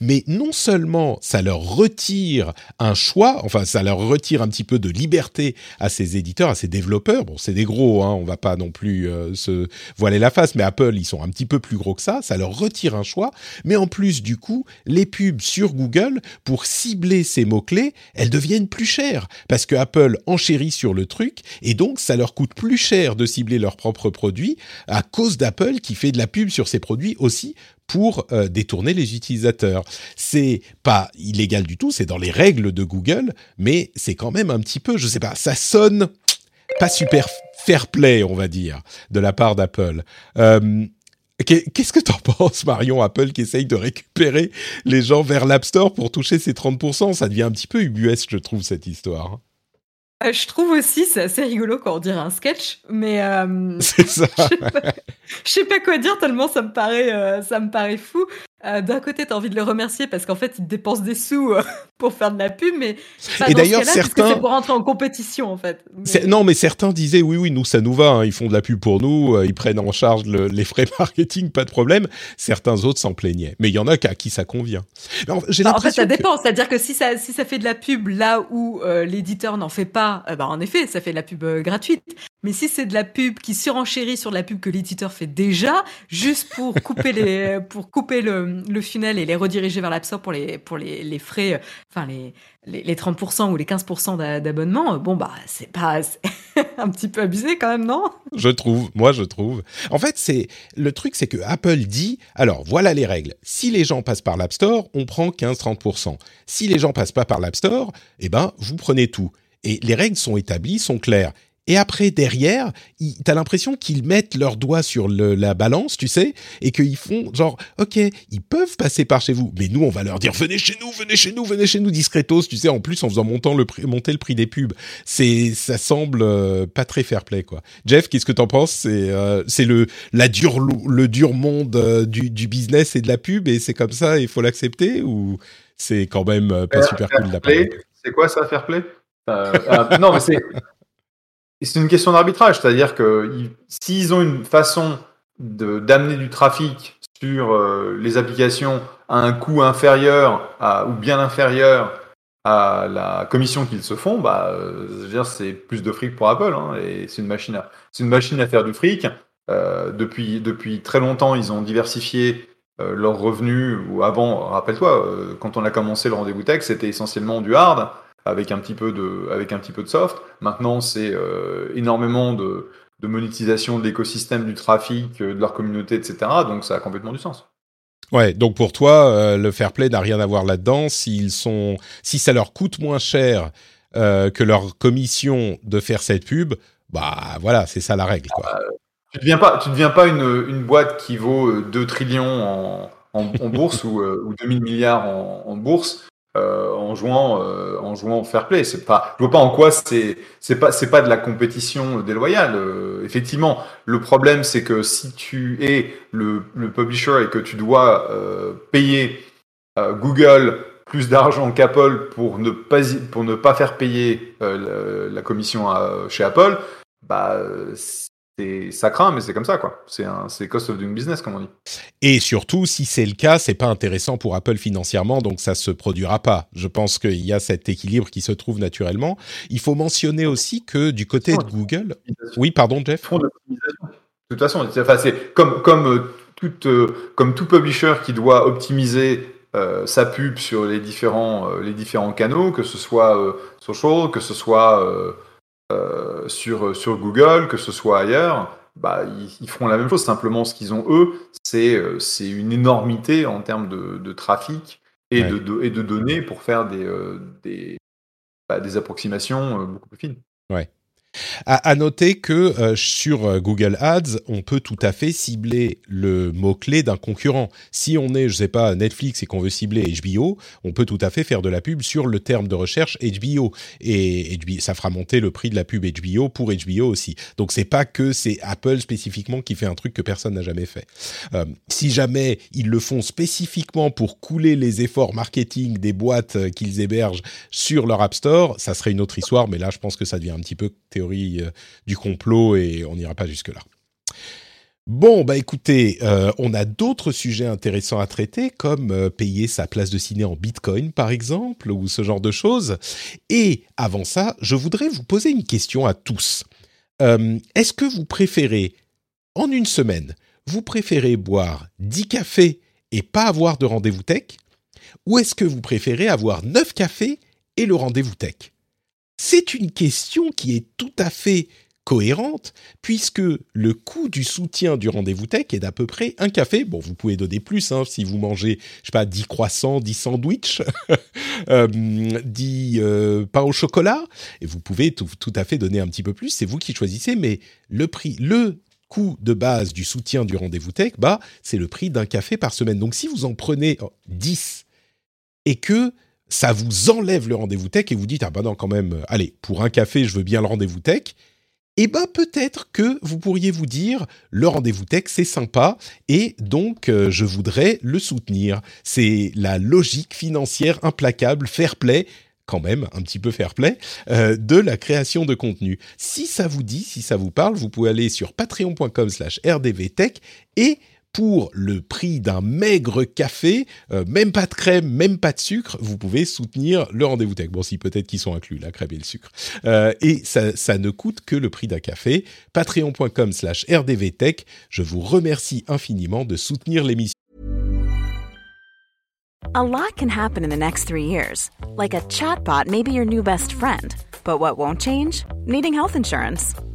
Mais non seulement ça leur retire un choix, enfin ça leur retire un petit peu de liberté à ces éditeurs, à ces développeurs. Bon, c'est des gros, hein, on va pas non plus euh, se voiler la face, mais Apple, ils sont un petit peu plus gros que ça, ça leur retire un choix, mais en plus, du coup, les pubs sur Google, pour cibler ces mots-clés, elles deviennent plus chères, parce que Apple enchérit sur le truc, et donc ça leur coûte plus cher de cibler leurs propres produits, à cause d'Apple qui fait de la pub sur ses produits aussi pour euh, détourner les utilisateurs. C'est pas illégal du tout, c'est dans les règles de Google, mais c'est quand même un petit peu, je sais pas, ça sonne pas super fair play, on va dire, de la part d'Apple. Euh, Qu'est-ce que t'en penses, Marion Apple, qui essaye de récupérer les gens vers l'App Store pour toucher ses 30% Ça devient un petit peu ubuesque, je trouve, cette histoire. Euh, je trouve aussi, c'est assez rigolo quand on dirait un sketch, mais euh, C'est ça. je sais pas quoi dire tellement ça me paraît, euh, ça me paraît fou. Euh, D'un côté, t'as envie de le remercier parce qu'en fait, il dépense des sous euh, pour faire de la pub, mais pas Et ce d'ailleurs, que certains- c'est pour rentrer en compétition en fait. Mais- Non, mais certains disaient oui, oui, nous ça nous va, hein, ils font de la pub pour nous, euh, ils prennent en charge le- les frais marketing, pas de problème. Certains autres s'en plaignaient, mais il y en a qu'à qui ça convient. Mais en- J'ai Bah, en fait, l'impression ça que- dépend. C'est-à-dire que si ça, si ça fait de la pub là où l'éditeur n'en fait pas, ben, en effet, ça fait de la pub gratuite. Mais si c'est de la pub qui surenchérit sur de la pub que l'éditeur fait déjà, juste pour couper les, pour couper le, le funnel et les rediriger vers l'App Store pour les, pour les, les frais, enfin les, les, les 30% ou les 15% d'a- d'abonnement, euh, bon bah c'est pas un petit peu abusé quand même, non? Je trouve, moi je trouve. En fait, c'est le truc, c'est que Apple dit alors voilà les règles. Si les gens passent par l'App Store, on prend 15-30%. Si les gens passent pas par l'App Store, eh ben vous prenez tout. Et les règles sont établies, sont claires. Et après, derrière, t'as l'impression qu'ils mettent leurs doigts sur le- la balance, tu sais, et qu'ils font genre, ok, ils peuvent passer par chez vous, mais nous, on va leur dire, venez chez nous, venez chez nous, venez chez nous, discretos, tu sais, en plus, en faisant montant le prix- monter le prix des pubs. C'est, ça semble euh, pas très fair play, quoi. Jeff, qu'est-ce que t'en penses? C'est, euh, c'est le, la dure, le dur monde euh, du, du business et de la pub, et c'est comme ça, il faut l'accepter, ou c'est quand même pas Fair- super fair cool la play, C'est quoi ça, fair play? Non, mais c'est c'est une question d'arbitrage, c'est-à-dire que ils- s'ils ont une façon d'amener du trafic sur euh, les applications à un coût inférieur ou bien inférieur à la commission qu'ils se font, bah, euh, c'est plus de fric pour Apple, hein, et c'est une machine à, une machine à faire du fric. Euh, depuis, depuis très longtemps, ils ont diversifié euh, leurs revenus. Ou avant, rappelle-toi, euh, quand on a commencé le rendez-vous tech, c'était essentiellement du hard avec un petit peu de, avec un petit peu de soft. Maintenant, c'est euh, énormément de, de monétisation de l'écosystème, du trafic, euh, de leur communauté, etc. Donc, ça a complètement du sens. Ouais, donc pour toi, euh, le fair play n'a rien à voir là-dedans. S'ils sont, si ça leur coûte moins cher euh, que leur commission de faire cette pub, bah voilà, c'est ça la règle. Quoi. Tu deviens pas, tu deviens pas une, une boîte qui vaut euh, 2 trillions en, en, en bourse ou, ou 2000 milliards en, en bourse euh, en jouant euh, en jouant fair play. C'est pas, je vois pas en quoi c'est c'est pas c'est pas de la compétition déloyale. Euh, effectivement, le problème c'est que si tu es le, le publisher et que tu dois euh, payer euh, Google plus d'argent qu'Apple pour ne pas pour ne pas faire payer euh, la, la commission à- chez Apple, bah ça craint, mais c'est comme ça quoi. C'est un c'est cost of doing business comme on dit. Et surtout, si c'est le cas, c'est pas intéressant pour Apple financièrement, donc ça se produira pas. Je pense qu'il y a cet équilibre qui se trouve naturellement. Il faut mentionner aussi que du côté de Google, oui, pardon, Jeff. De toute façon, c'est- comme comme euh, tout euh, comme tout publisher qui doit optimiser euh, sa pub sur les différents euh, les différents canaux, que ce soit euh, social, que ce soit euh, euh, sur sur Google, que ce soit ailleurs. Bah, ils, ils feront la même chose. Simplement, ce qu'ils ont eux, c'est euh, une énormité en termes de, de trafic et, Ouais. de, de- et de données pour faire des euh, des, bah, des approximations beaucoup plus fines. À, noter que euh, sur euh, Google Ads, on peut tout à fait cibler le mot-clé d'un concurrent. Si on est, je sais pas, Netflix et qu'on veut cibler HBO, on peut tout à fait faire de la pub sur le terme de recherche HBO. Et ça fera monter le prix de la pub HBO pour HBO aussi. Donc c'est pas que c'est Apple spécifiquement qui fait un truc que personne n'a jamais fait. Euh, si jamais ils le font spécifiquement pour couler les efforts marketing des boîtes qu'ils hébergent sur leur App Store, ça serait une autre histoire, mais là, je pense que ça devient un petit peu euh, du complot et on n'ira pas jusque-là. Bon, bah écoutez, euh, on a d'autres sujets intéressants à traiter, comme euh, payer sa place de ciné en Bitcoin, par exemple, ou ce genre de choses. Et avant ça, je voudrais vous poser une question à tous. Est-ce que vous préférez, en une semaine, vous préférez boire 10 cafés et pas avoir de rendez-vous tech? Ou est-ce que vous préférez avoir 9 cafés et le rendez-vous tech? C'est une question qui est tout à fait cohérente, puisque le coût du soutien du rendez-vous tech est d'à peu près un café. Bon, vous pouvez donner plus hein, si vous mangez, je sais pas, 10 croissants, 10 sandwichs, euh, 10 euh, pains au chocolat, et vous pouvez tout, à fait donner un petit peu plus, c'est vous qui choisissez, mais le prix, le coût de base du soutien du rendez-vous tech, bah, c'est le prix d'un café par semaine. Donc si vous en prenez 10 et que ça vous enlève le rendez-vous tech et vous dites, ah bah non, quand même, allez, pour un café, je veux bien le rendez-vous tech, eh ben peut-être que vous pourriez vous dire le rendez-vous tech c'est sympa et donc euh, je voudrais le soutenir. C'est la logique financière implacable, fair play quand même un petit peu fair play euh, de la création de contenu. Si ça vous dit, si ça vous parle, vous pouvez aller sur patreon.com/rdvtech et pour le prix d'un maigre café, euh, même pas de crème, même pas de sucre, vous pouvez soutenir le rendez-vous tech. Bon, si peut-être qu'ils sont inclus, la crème et le sucre. Euh, et ça, ça, ne coûte que le prix d'un café. Patreon.com slash rdvtech. Je vous remercie infiniment de soutenir l'émission. A lot can happen in the next three years. Like a chatbot may be your new best friend. But what won't change? Needing health insurance.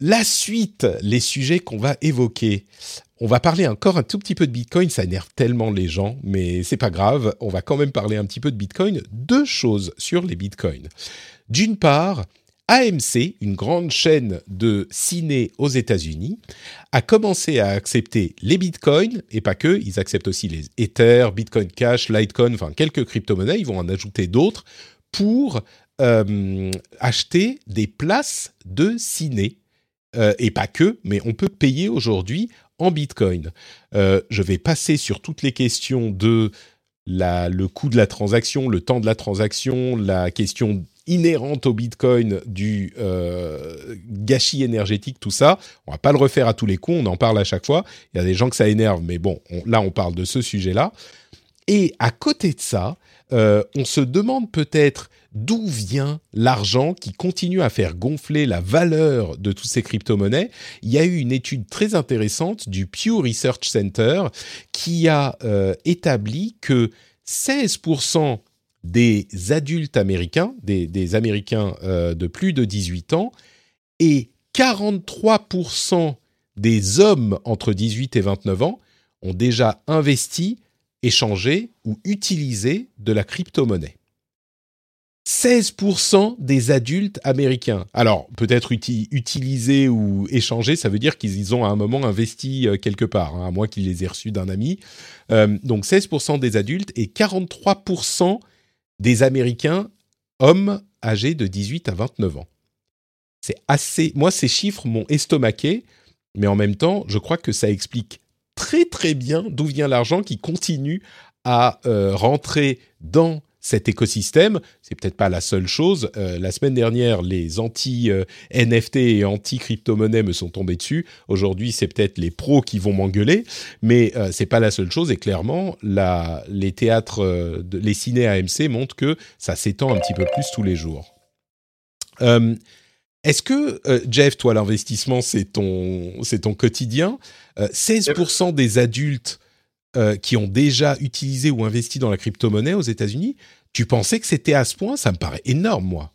La suite, les sujets qu'on va évoquer. On va parler encore un tout petit peu de Bitcoin, ça énerve tellement les gens, mais c'est pas grave, on va quand même parler un petit peu de Bitcoin. Deux choses sur les Bitcoins. D'une part, AMC, une grande chaîne de ciné aux États-Unis, a commencé à accepter les bitcoins et pas que, ils acceptent aussi les Ether, Bitcoin Cash, Litecoin, enfin quelques crypto-monnaies, ils vont en ajouter d'autres pour euh, acheter des places de ciné euh, et pas que, mais on peut payer aujourd'hui en Bitcoin. Euh, je vais passer sur toutes les questions de la, le coût de la transaction, le temps de la transaction, la question inhérente au Bitcoin du euh, gâchis énergétique, tout ça. On va pas le refaire à tous les coups, on en parle à chaque fois. Il y a des gens que ça énerve, mais bon, là on parle de ce sujet-là. Et à côté de ça, euh, on se demande peut-être d'où vient l'argent qui continue à faire gonfler la valeur de toutes ces crypto-monnaies. Il y a eu une étude très intéressante du Pew Research Center qui a euh, établi que 16% des adultes américains, des, Américains euh, de plus de 18 ans, et 43% des hommes entre 18 et 29 ans ont déjà investi, échangé ou utilisé de la crypto-monnaie. 16% des adultes américains. Alors, peut-être utiliser ou échanger, ça veut dire qu'ils ont à un moment investi euh, quelque part, hein, à moins qu'ils les aient reçus d'un ami. Euh, donc 16% des adultes et 43% des Américains hommes âgés de 18 à 29 ans. C'est assez... Moi, ces chiffres m'ont estomaqué, mais en même temps, je crois que ça explique très très bien d'où vient l'argent qui continue à euh, rentrer dans cet écosystème. C'est peut-être pas la seule chose. Euh, la semaine dernière, les anti-NFT et anti-crypto-monnaie me sont tombés dessus. Aujourd'hui, c'est peut-être les pros qui vont m'engueuler, mais euh, c'est pas la seule chose. Et clairement, la, les théâtres, euh, les ciné AMC montrent que ça s'étend un petit peu plus tous les jours. Euh, est-ce que, euh, Jeff, toi, l'investissement, c'est ton, ton quotidien 16% des adultes euh, qui ont déjà utilisé ou investi dans la crypto-monnaie aux États-Unis, tu pensais que c'était à ce point? Ça me paraît énorme, moi.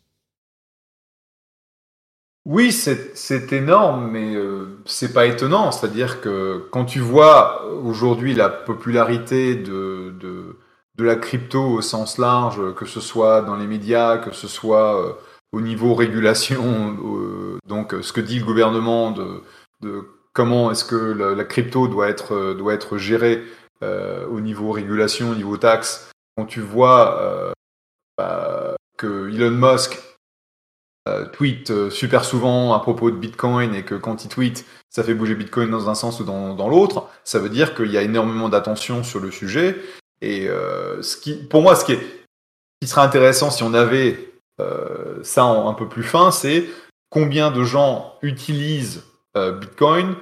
Oui, c'est énorme, mais euh, c'est pas étonnant. C'est-à-dire que quand tu vois aujourd'hui la popularité de, de, la crypto au sens large, que ce soit dans les médias, que ce soit euh, au niveau régulation, euh, donc ce que dit le gouvernement de, comment est-ce que la, crypto doit être, doit être gérée au niveau régulation, au niveau taxe, quand tu vois bah, que Elon Musk euh, tweet euh, super souvent à propos de Bitcoin et que quand il tweet, ça fait bouger Bitcoin dans un sens ou dans, dans l'autre, ça veut dire qu'il y a énormément d'attention sur le sujet. Et euh, ce qui, pour moi, ce qui, est, qui serait intéressant si on avait ça en, un peu plus fin, c'est combien de gens utilisent Bitcoin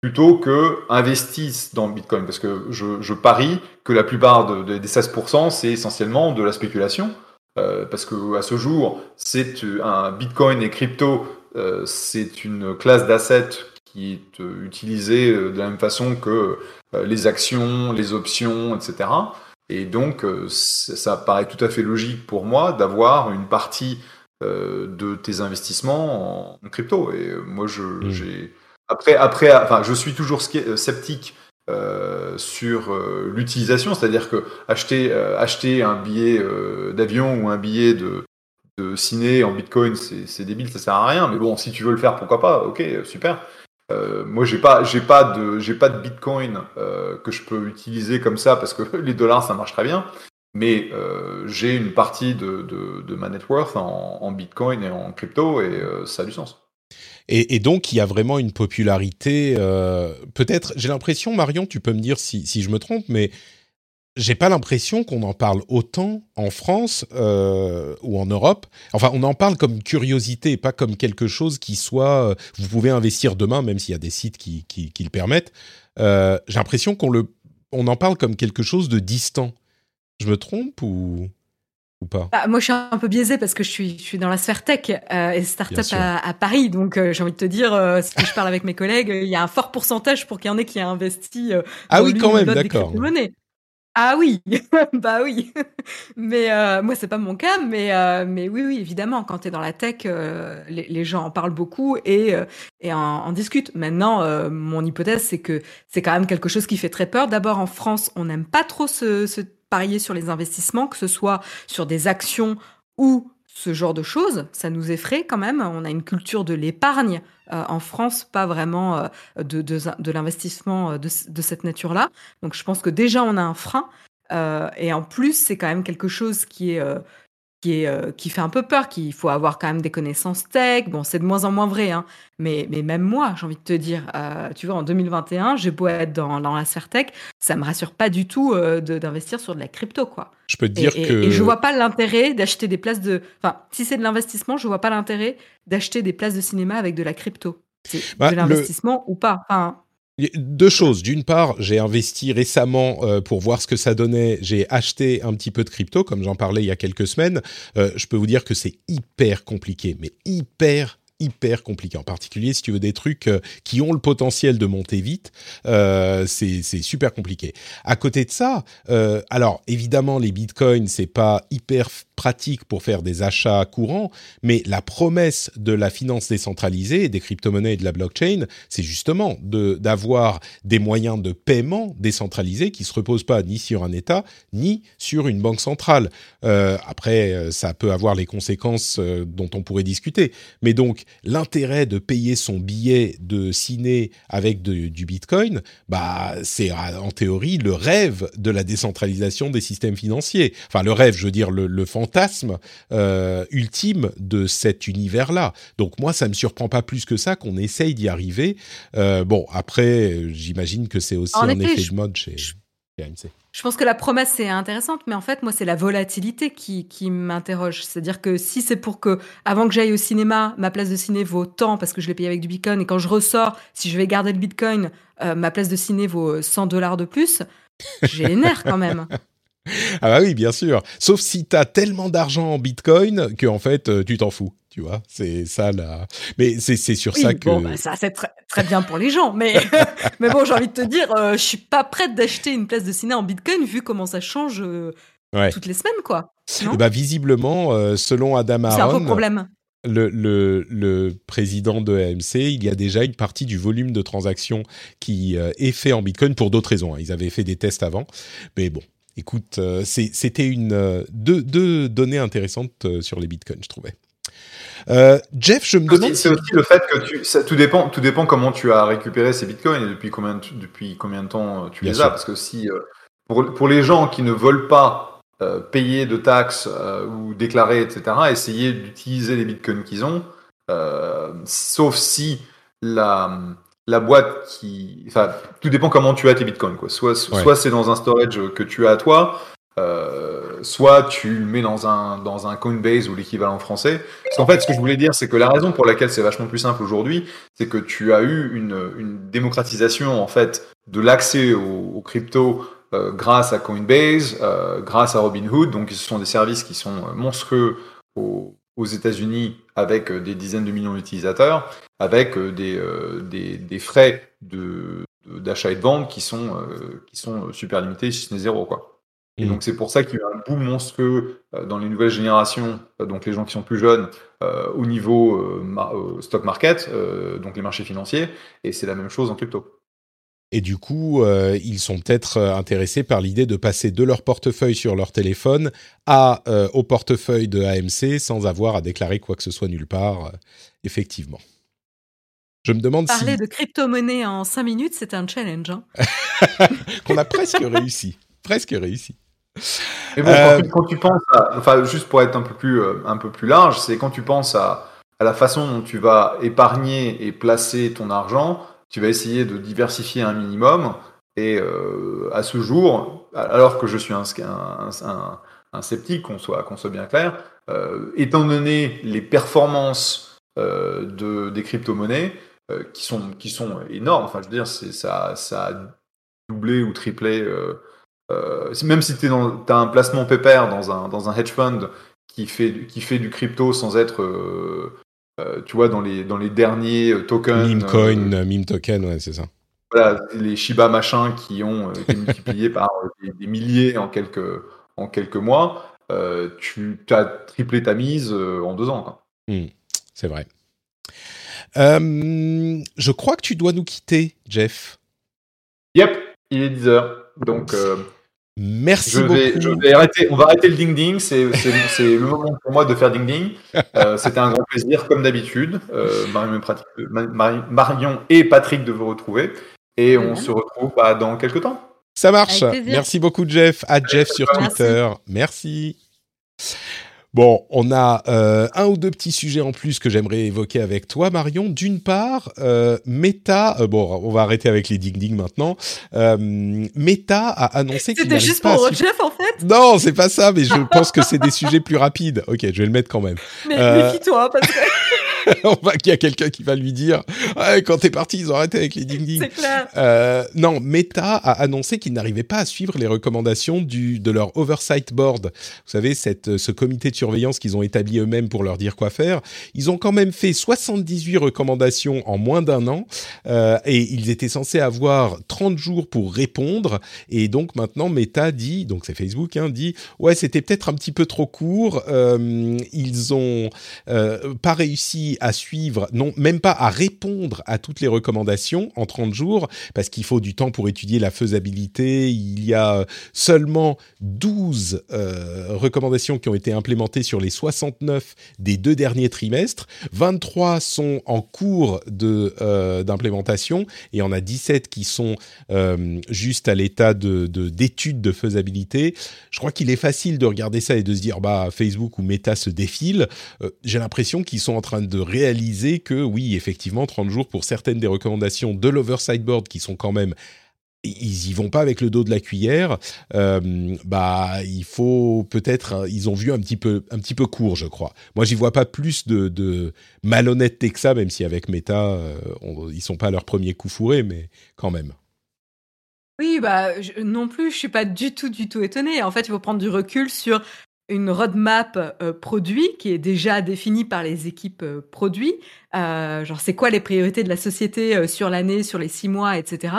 plutôt que investissent dans Bitcoin. Parce que je, parie que la plupart de, des 16%, c'est essentiellement de la spéculation. Euh, parce que à ce jour, c'est un Bitcoin et crypto, euh, c'est une classe d'assets qui est euh, utilisée de la même façon que les actions, les options, etc. Et donc, ça paraît tout à fait logique pour moi d'avoir une partie de tes investissements en, crypto. Et moi, je, mmh. j'ai après, après, enfin, je suis toujours sceptique euh, sur euh, l'utilisation, c'est-à-dire que acheter, euh, acheter un billet d'avion ou un billet de, de ciné en bitcoin, c'est débile, ça sert à rien. Mais bon, si tu veux le faire, pourquoi pas? Ok, super. Moi, j'ai pas, j'ai pas de, j'ai pas de bitcoin que je peux utiliser comme ça parce que les dollars, ça marche très bien. Mais j'ai une partie de, de, ma net worth en, bitcoin et en crypto et ça a du sens. Et, et, donc, il y a vraiment une popularité. Euh, Peut-être, j'ai l'impression, Marion, tu peux me dire si, si je me trompe, mais j'ai pas l'impression qu'on en parle autant en France euh, ou en Europe. Enfin, on en parle comme curiosité, pas comme quelque chose qui soit. Euh, vous pouvez investir demain, même s'il y a des sites qui, qui, qui le permettent. Euh, j'ai l'impression qu'on le, on en parle comme quelque chose de distant. Je me trompe ou pas? Bah, Moi, je suis un peu biaisée parce que je suis, je suis dans la sphère tech euh, et start-up à, à, Paris. Donc, euh, j'ai envie de te dire, euh, si je parle avec mes collègues, il y a un fort pourcentage pour qu'il y en ait qui a investi. Ah oui, quand même, d'accord. Ah oui, bah oui. mais euh, moi, c'est pas mon cas, mais euh, mais oui, oui, évidemment, quand tu es dans la tech, euh, les, gens en parlent beaucoup et et en, en discutent. Maintenant, mon hypothèse, c'est que c'est quand même quelque chose qui fait très peur. D'abord, en France, on n'aime pas trop se parier sur les investissements, que ce soit sur des actions ou ce genre de choses. Ça nous effraie quand même. On a une culture de l'épargne euh, en France, pas vraiment euh, de, de, l'investissement euh, de, cette nature-là. Donc je pense que déjà on a un frein. et en plus, c'est quand même quelque chose qui est qui, est, euh, qui fait un peu peur, qu'il faut avoir quand même des connaissances tech. Bon, c'est de moins en moins vrai, hein. mais, mais même moi, j'ai envie de te dire, euh, tu vois, en 2021, j'ai beau être dans, dans la sphère tech, ça me rassure pas du tout euh, d'investir sur de la crypto, quoi. Je peux te dire et, que... Et, je vois pas l'intérêt d'acheter des places de... Enfin, si c'est de l'investissement, je vois pas l'intérêt d'acheter des places de cinéma avec de la crypto. C'est bah, de l'investissement ou pas. Enfin, deux choses. D'une part, j'ai investi récemment euh, pour voir ce que ça donnait. J'ai acheté un petit peu de crypto, comme j'en parlais il y a quelques semaines. Euh, je peux vous dire que c'est hyper compliqué, mais hyper hyper compliqué. En particulier, si tu veux des trucs euh, qui ont le potentiel de monter vite, euh, c'est super compliqué. À côté de ça, euh, alors évidemment, les bitcoins, c'est pas hyper pratique pour faire des achats courants, mais la promesse de la finance décentralisée, des crypto-monnaies et de la blockchain, c'est justement d'avoir des moyens de paiement décentralisés qui se reposent pas ni sur un État ni sur une banque centrale. Euh, après, euh, ça peut avoir les conséquences euh, dont on pourrait discuter, mais donc l'intérêt de payer son billet de ciné avec du Bitcoin, bah c'est en théorie le rêve de la décentralisation des systèmes financiers. Enfin le rêve, je veux dire le, le fantasme euh, ultime de cet univers-là. Donc moi, ça me surprend pas plus que ça qu'on essaye d'y arriver. Euh, bon, après, j'imagine que c'est aussi un effet de mode chez, chez AMC. Je pense que la promesse est intéressante, mais en fait, moi, c'est la volatilité qui, qui m'interroge. C'est-à-dire que si c'est pour que, avant que j'aille au cinéma, ma place de ciné vaut tant parce que je l'ai payé avec du Bitcoin, et quand je ressors, si je vais garder le Bitcoin, euh, ma place de ciné vaut 100 dollars de plus, j'ai les nerfs quand même. ah bah oui, bien sûr. Sauf si tu as tellement d'argent en Bitcoin que en fait, euh, tu t'en fous. Tu vois, c'est ça là. Mais c'est sur oui, ça que. Bon, bah, ça c'est très, très bien pour les gens, mais mais bon, j'ai envie de te dire, euh, je suis pas prête d'acheter une place de ciné en Bitcoin vu comment ça change euh, ouais. toutes les semaines, quoi. bah visiblement, euh, selon Adam Aaron. C'est un problème. le, le, le, président de AMC, il y a déjà une partie du volume de transactions qui est fait en Bitcoin pour d'autres raisons. Hein. Ils avaient fait des tests avant, mais bon, écoute, euh, c'était une euh, deux, deux, données intéressantes sur les Bitcoins, je trouvais. Jeff, je me demande. C'est aussi le fait que tu, ça, tout dépend, tout dépend comment tu as récupéré ces bitcoins et depuis combien, depuis combien de temps tu les as. Parce que si pour, pour les gens qui ne veulent pas euh, payer de taxes euh, ou déclarer, etc., essayer d'utiliser les bitcoins qu'ils ont, euh, sauf si la, la boîte qui... Enfin, tout dépend comment tu as tes bitcoins. Quoi. Soit, soit c'est dans un storage que tu as à toi, euh, soit tu le mets dans un, dans un Coinbase ou l'équivalent français. Parce qu'en fait, ce que je voulais dire, c'est que la raison pour laquelle c'est vachement plus simple aujourd'hui, c'est que tu as eu une, une démocratisation en fait de l'accès aux, aux cryptos euh, grâce à Coinbase, euh, grâce à Robinhood. Donc, ce sont des services qui sont euh, monstrueux aux, États-Unis avec des dizaines de millions d'utilisateurs, avec des, des, des, frais de, d'achat et de vente qui sont, qui sont super limités, si ce n'est zéro. Quoi. Et mm. donc, c'est pour ça qu'il y a un boom monstrueux dans les nouvelles générations, donc les gens qui sont plus jeunes, au niveau stock market, donc les marchés financiers. Et c'est la même chose en crypto. Et du coup, euh, ils sont peut-être euh, intéressés par l'idée de passer de leur portefeuille sur leur téléphone à euh, au portefeuille de AMC sans avoir à déclarer quoi que ce soit nulle part. effectivement. Je me demande Parler si... de crypto-monnaie en 5 minutes, c'est un challenge. Hein. Qu'on a presque réussi. Presque réussi. Mais bon, quand, tu, quand, tu, penses à, enfin, juste pour être un peu plus, un peu plus large, c'est quand tu penses à, à la façon dont tu vas épargner et placer ton argent, tu vas essayer de diversifier un minimum. Et euh, à ce jour, alors que je suis un, un, un, sceptique, qu'on soit, qu'on soit bien clair, euh, étant donné les performances euh, de, des crypto-monnaies, euh, qui, sont, qui sont énormes, enfin je veux dire, ça, ça a doublé ou triplé, euh, euh, même si tu as un placement pépère dans un, dans un hedge fund qui fait, qui fait du crypto sans être tu vois, dans les, dans les derniers tokens. Meme coin, meme token, ouais, c'est ça. Voilà, les Shiba machins qui ont été multipliés par des, milliers en quelques, en quelques mois, tu as triplé ta mise en deux ans. Hmm, c'est vrai. Je crois que tu dois nous quitter, Jeff. Yep, il est 10 heures. Donc, Merci je vais, beaucoup. Je vais arrêter, on va arrêter le ding ding. C'est le moment pour moi de faire ding ding. Euh, C'était un grand plaisir, comme d'habitude. Euh, Marion, et Patrick de vous retrouver. Et on se retrouve bah, dans quelques temps. Ça marche. Merci beaucoup, Jeff. À Jeff sur Twitter. Merci. Bon, on a euh, un ou deux petits sujets en plus que j'aimerais évoquer avec toi, Marion. D'une part, euh, Meta, euh, bon, on va arrêter avec les ding-ding maintenant. Euh, Meta a annoncé qu'il C'était juste pour Jeff, en fait Non, c'est pas ça, mais je pense que c'est des sujets plus rapides. Ok, je vais le mettre quand même. Mais méfie-toi, parce que... on va qu'il y a quelqu'un qui va lui dire ouais, quand t'es parti, ils ont arrêté avec les ding ding. C'est clair. Euh, non, Meta a annoncé qu'ils n'arrivaient pas à suivre les recommandations du de leur oversight board. Vous savez, cette ce comité de surveillance qu'ils ont établi eux-mêmes pour leur dire quoi faire. Ils ont quand même fait 78 recommandations en moins d'un an euh, et ils étaient censés avoir 30 jours pour répondre. Et donc maintenant, Meta dit, donc c'est Facebook, hein, dit ouais, c'était peut-être un petit peu trop court. Euh, ils ont euh, pas réussi à suivre, non, même pas à répondre à toutes les recommandations en 30 jours, parce qu'il faut du temps pour étudier la faisabilité. Il y a seulement 12 euh, recommandations qui ont été implémentées sur les 69 des deux derniers trimestres. 23 sont en cours de euh, d'implémentation et on a 17 qui sont euh, juste à l'état de d'étude de, faisabilité. Je crois qu'il est facile de regarder ça et de se dire bah Facebook ou Meta se défilent. J'ai l'impression qu'ils sont en train de réaliser que oui, effectivement, 30 jours pour certaines des recommandations de l'oversight board qui sont quand même ils y vont pas avec le dos de la cuillère. Euh, bah, il faut peut-être. Ils ont vu un petit peu, un petit peu court, je crois. Moi, j'y vois pas plus de, de malhonnêteté que ça, même si avec Meta, euh, ils sont pas à leur premier coup fourré, mais quand même. Oui, bah non plus. Je suis pas du tout, du tout étonné. En fait, il faut prendre du recul sur une roadmap euh, produit qui est déjà définie par les équipes euh, produits. Euh, genre, c'est quoi les priorités de la société euh, sur l'année, sur les six mois, etc.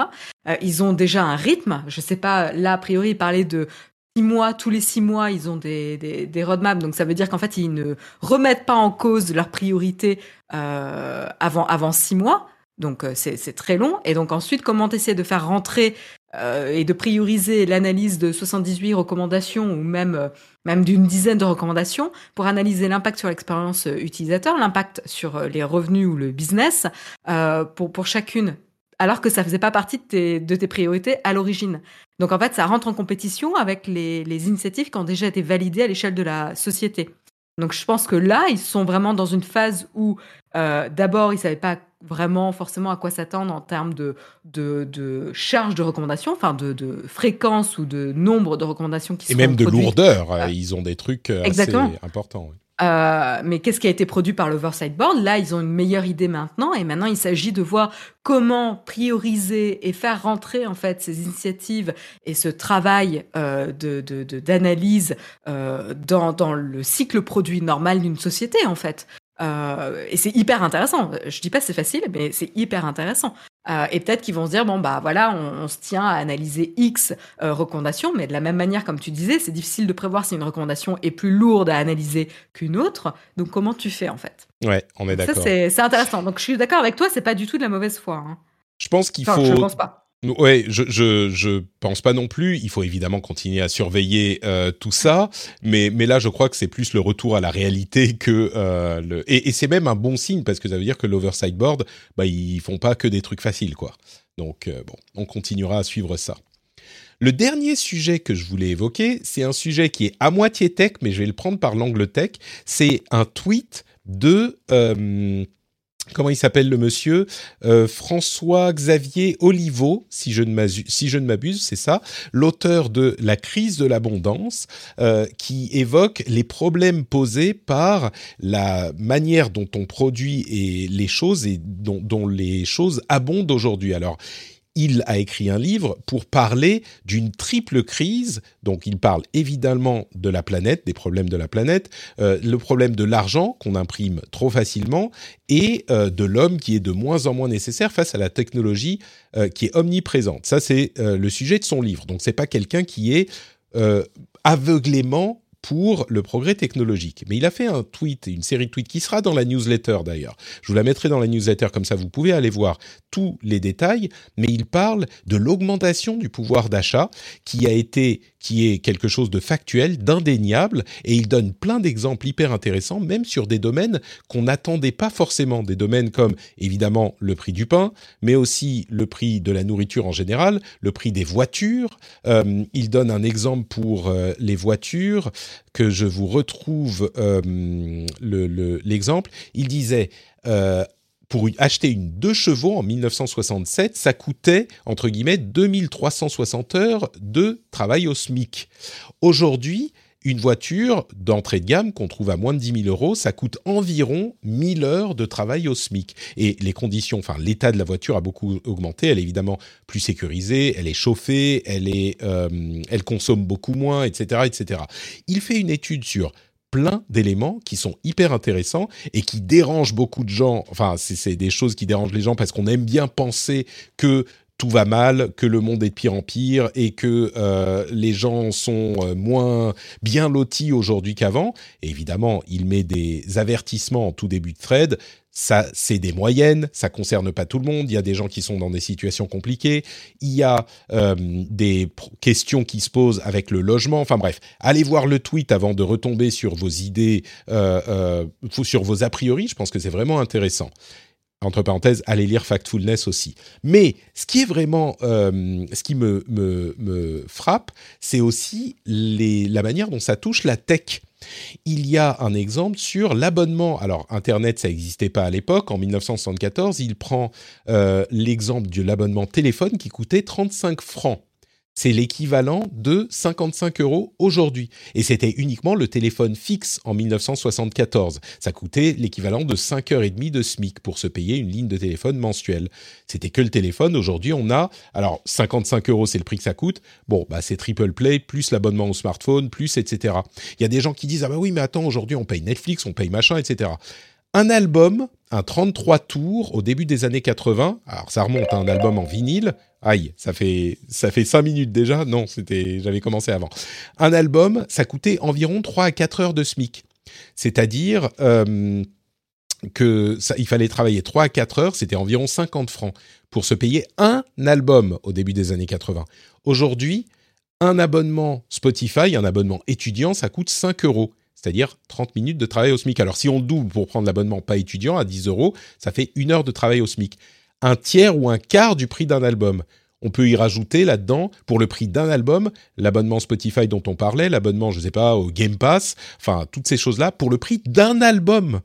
ils ont déjà un rythme. Je sais pas, là, a priori, parler de six mois, tous les six mois, ils ont des, des, des roadmaps. Donc ça veut dire qu'en fait, ils ne remettent pas en cause leurs priorités euh, avant, avant six mois. Donc euh, c'est très long. Et donc ensuite, comment essayer de faire rentrer euh, et de prioriser l'analyse de 78 recommandations ou même, euh, même d'une dizaine de recommandations pour analyser l'impact sur l'expérience utilisateur, l'impact sur les revenus ou le business pour, pour chacune alors que ça faisait pas partie de tes, de tes priorités à l'origine. Donc en fait, ça rentre en compétition avec les, les initiatives qui ont déjà été validées à l'échelle de la société. Donc je pense que là, ils sont vraiment dans une phase où euh, d'abord, ils savaient pas vraiment forcément à quoi s'attendre en termes de, de, de charge de recommandation, enfin de, de, fréquence ou de nombre de recommandations qui Et même de lourdeur, euh, ils ont des trucs euh, Exactement. assez importants. Euh, mais qu'est-ce qui a été produit par l'Oversight Board? Là, ils ont une meilleure idée maintenant, et maintenant il s'agit de voir comment prioriser et faire rentrer en fait ces initiatives et ce travail euh, de d'analyse euh, dans, dans le cycle produit normal d'une société en fait. Euh, et c'est hyper intéressant. Je dis pas c'est facile, mais c'est hyper intéressant. Euh, et peut-être qu'ils vont se dire bon bah voilà, on, se tient à analyser X euh, recommandations, mais de la même manière comme tu disais, c'est difficile de prévoir si une recommandation est plus lourde à analyser qu'une autre. Donc comment tu fais en fait? Ouais, on est d'accord. Ça c'est intéressant. Donc je suis d'accord avec toi, c'est pas du tout de la mauvaise foi. Hein. Je pense qu'il faut. Je pense pas. Ouais, je, je pense pas non plus. Il faut évidemment continuer à surveiller euh, tout ça, mais là je crois que c'est plus le retour à la réalité que euh, le et, c'est même un bon signe parce que ça veut dire que l'oversight board, bah ils font pas que des trucs faciles quoi. Donc euh, bon, on continuera à suivre ça. Le dernier sujet que je voulais évoquer, c'est un sujet qui est à moitié tech, mais je vais le prendre par l'angle tech. C'est un tweet de comment il s'appelle le monsieur euh, François Xavier Oliveau, si je ne m'abuse, c'est ça, l'auteur de La crise de l'abondance, euh, qui évoque les problèmes posés par la manière dont on produit et les choses et dont, dont les choses abondent aujourd'hui. Alors il a écrit un livre pour parler d'une triple crise. Donc, il parle évidemment de la planète, des problèmes de la planète, euh, le problème de l'argent qu'on imprime trop facilement et euh, de l'homme qui est de moins en moins nécessaire face à la technologie euh, qui est omniprésente. Ça, c'est le sujet de son livre. Donc, c'est pas quelqu'un qui est aveuglément pour le progrès technologique. Mais il a fait un tweet, une série de tweets qui sera dans la newsletter d'ailleurs. Je vous la mettrai dans la newsletter comme ça vous pouvez aller voir tous les détails, mais il parle de l'augmentation du pouvoir d'achat qui a été qui est quelque chose de factuel, d'indéniable, et il donne plein d'exemples hyper intéressants, même sur des domaines qu'on n'attendait pas forcément, des domaines comme évidemment le prix du pain, mais aussi le prix de la nourriture en général, le prix des voitures. Euh, il donne un exemple pour euh, les voitures que je vous retrouve euh, l'exemple. Le, il disait pour acheter une deux chevaux en 1967, ça coûtait, entre guillemets, 2360 heures de travail au SMIC. Aujourd'hui, une voiture d'entrée de gamme qu'on trouve à moins de 10 000 euros, ça coûte environ 1000 heures de travail au SMIC. Et les conditions, enfin l'état de la voiture a beaucoup augmenté. Elle est évidemment plus sécurisée, elle est chauffée, elle est, euh, elle consomme beaucoup moins, etc., etc. Il fait une étude sur plein d'éléments qui sont hyper intéressants et qui dérangent beaucoup de gens. Enfin, c'est des choses qui dérangent les gens parce qu'on aime bien penser que tout va mal, que le monde est de pire en pire et que euh, les gens sont euh, moins bien lotis aujourd'hui qu'avant. Évidemment, il met des avertissements en tout début de thread ça, c'est des moyennes, ça concerne pas tout le monde. Il y a des gens qui sont dans des situations compliquées. Il y a euh, des questions qui se posent avec le logement. Enfin bref, allez voir le tweet avant de retomber sur vos idées, euh, euh, sur vos a priori. Je pense que c'est vraiment intéressant. Entre parenthèses, allez lire Factfulness aussi. Mais ce qui est vraiment, ce qui me, me, me frappe, c'est aussi les, la manière dont ça touche la tech. Il y a un exemple sur l'abonnement. Alors, Internet, ça n'existait pas à l'époque. En 1974, il prend euh, l'exemple de l'abonnement téléphone qui coûtait 35 francs c'est l'équivalent de 55 euros aujourd'hui. Et c'était uniquement le téléphone fixe en 1974. Ça coûtait l'équivalent de 5 heures et demie de SMIC pour se payer une ligne de téléphone mensuelle. C'était que le téléphone. Aujourd'hui, on a, alors 55 euros, c'est le prix que ça coûte. Bon, bah c'est triple play plus l'abonnement au smartphone, plus etc. Il y a des gens qui disent ah bah oui, mais attends, aujourd'hui on paye Netflix, on paye machin, etc. Un album, un 33 tours au début des années 80. Alors ça remonte à un album en vinyle Aïe, ça fait ça fait cinq minutes déjà. Non, c'était j'avais commencé avant. Un album, ça coûtait environ 3 à 4 heures de SMIC. C'est-à-dire euh, que fallait travailler 3 à 4 heures, c'était environ 50 francs pour se payer un album au début des années 80. Aujourd'hui, un abonnement Spotify, un abonnement étudiant, ça coûte 5 euros c'est-à-dire 30 minutes de travail au SMIC. Alors si on double pour prendre l'abonnement pas étudiant à 10 euros, ça fait une heure de travail au SMIC. Un tiers ou un quart du prix d'un album. On peut y rajouter là-dedans, pour le prix d'un album, l'abonnement Spotify dont on parlait, l'abonnement, je ne sais pas, au Game Pass, enfin toutes ces choses-là, pour le prix d'un album.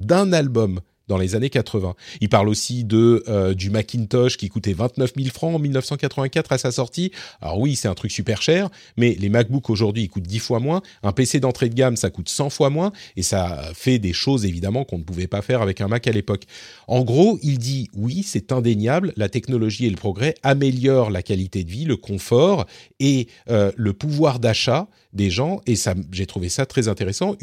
D'un album dans les années 80. Il parle aussi de euh, du Macintosh qui coûtait 29 000 francs en 1984 à sa sortie. Alors oui, c'est un truc super cher, mais les MacBooks aujourd'hui, ils coûtent 10 fois moins. Un PC d'entrée de gamme, ça coûte 100 fois moins, et ça fait des choses évidemment qu'on ne pouvait pas faire avec un Mac à l'époque. En gros, il dit oui, c'est indéniable, la technologie et le progrès améliorent la qualité de vie, le confort et euh, le pouvoir d'achat des gens et ça j'ai trouvé ça très intéressant.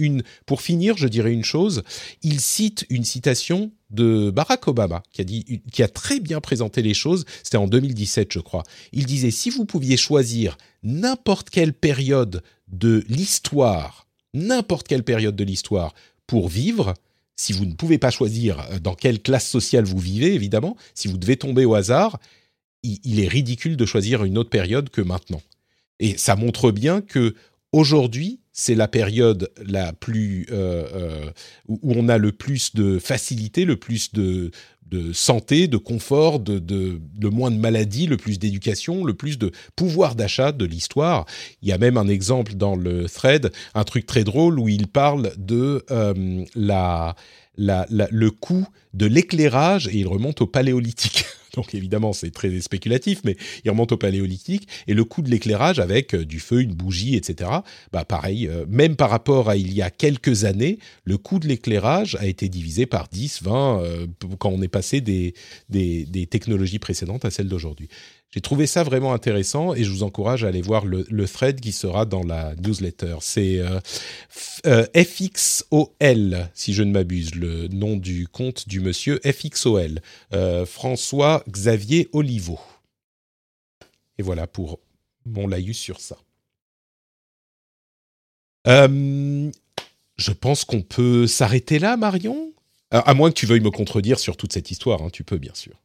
Pour finir, je dirais une chose, il cite une citation de Barack Obama qui a dit qui a très bien présenté les choses, c'était en 2017 je crois. Il disait si vous pouviez choisir n'importe quelle période de l'histoire, n'importe quelle période de l'histoire pour vivre, si vous ne pouvez pas choisir euh, dans quelle classe sociale vous vivez évidemment, si vous devez tomber au hasard, il est ridicule de choisir une autre période que maintenant. Et ça montre bien que Aujourd'hui, c'est la période la plus euh, euh, où on a le plus de facilité, le plus de, santé, de confort, de, moins de maladies, le plus d'éducation, le plus de pouvoir d'achat de l'histoire. Il y a même un exemple dans le thread, un truc très drôle où il parle de euh, la, le coût de l'éclairage et il remonte au paléolithique. Donc évidemment, c'est très spéculatif, mais il remonte au paléolithique. Et le coût de l'éclairage avec euh, du feu, une bougie, etc. Bah pareil, euh, même par rapport à il y a quelques années, le coût de l'éclairage a été divisé par 10, 20 euh, quand on est passé des, technologies précédentes à celles d'aujourd'hui. J'ai trouvé ça vraiment intéressant et je vous encourage à aller voir le, thread qui sera dans la newsletter. C'est euh, FXOL, euh, si je ne m'abuse, le nom du compte du monsieur FXOL, euh, François Xavier Olivo. Et voilà pour mon laïus sur ça. je pense qu'on peut s'arrêter là, Marion? À moins que tu veuilles me contredire sur toute cette histoire, hein, tu peux bien sûr.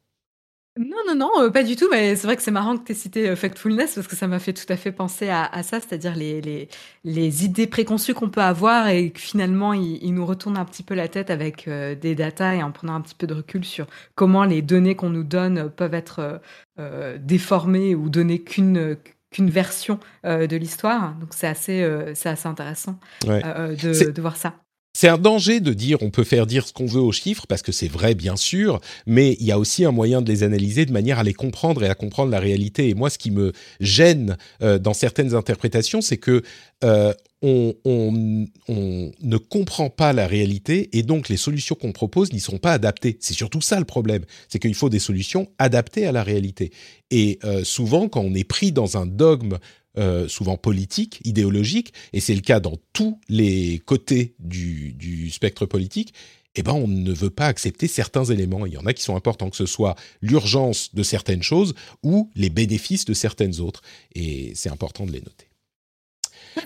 Non, non, non, euh, pas du tout. Mais c'est vrai que c'est marrant que tu aies cité euh, Factfulness parce que ça m'a fait tout à fait penser à, ça, c'est-à-dire les, les, les, idées préconçues qu'on peut avoir et que finalement, ils, nous retournent un petit peu la tête avec euh, des datas et en prenant un petit peu de recul sur comment les données qu'on nous donne peuvent être déformées ou donner qu'une qu'une version de l'histoire. Donc c'est assez, c'est assez intéressant de, de voir ça. C'est un danger de dire on peut faire dire ce qu'on veut aux chiffres parce que c'est vrai bien sûr, mais il y a aussi un moyen de les analyser de manière à les comprendre et à comprendre la réalité. Et moi, ce qui me gêne euh, dans certaines interprétations, c'est que euh, on, ne comprend pas la réalité et donc les solutions qu'on propose n'y sont pas adaptées. C'est surtout ça le problème, c'est qu'il faut des solutions adaptées à la réalité. Et euh, souvent, quand on est pris dans un dogme euh, souvent politique, idéologique, et c'est le cas dans tous les côtés du, spectre politique, eh ben on ne veut pas accepter certains éléments. Il y en a qui sont importants, que ce soit l'urgence de certaines choses ou les bénéfices de certaines autres. Et c'est important de les noter.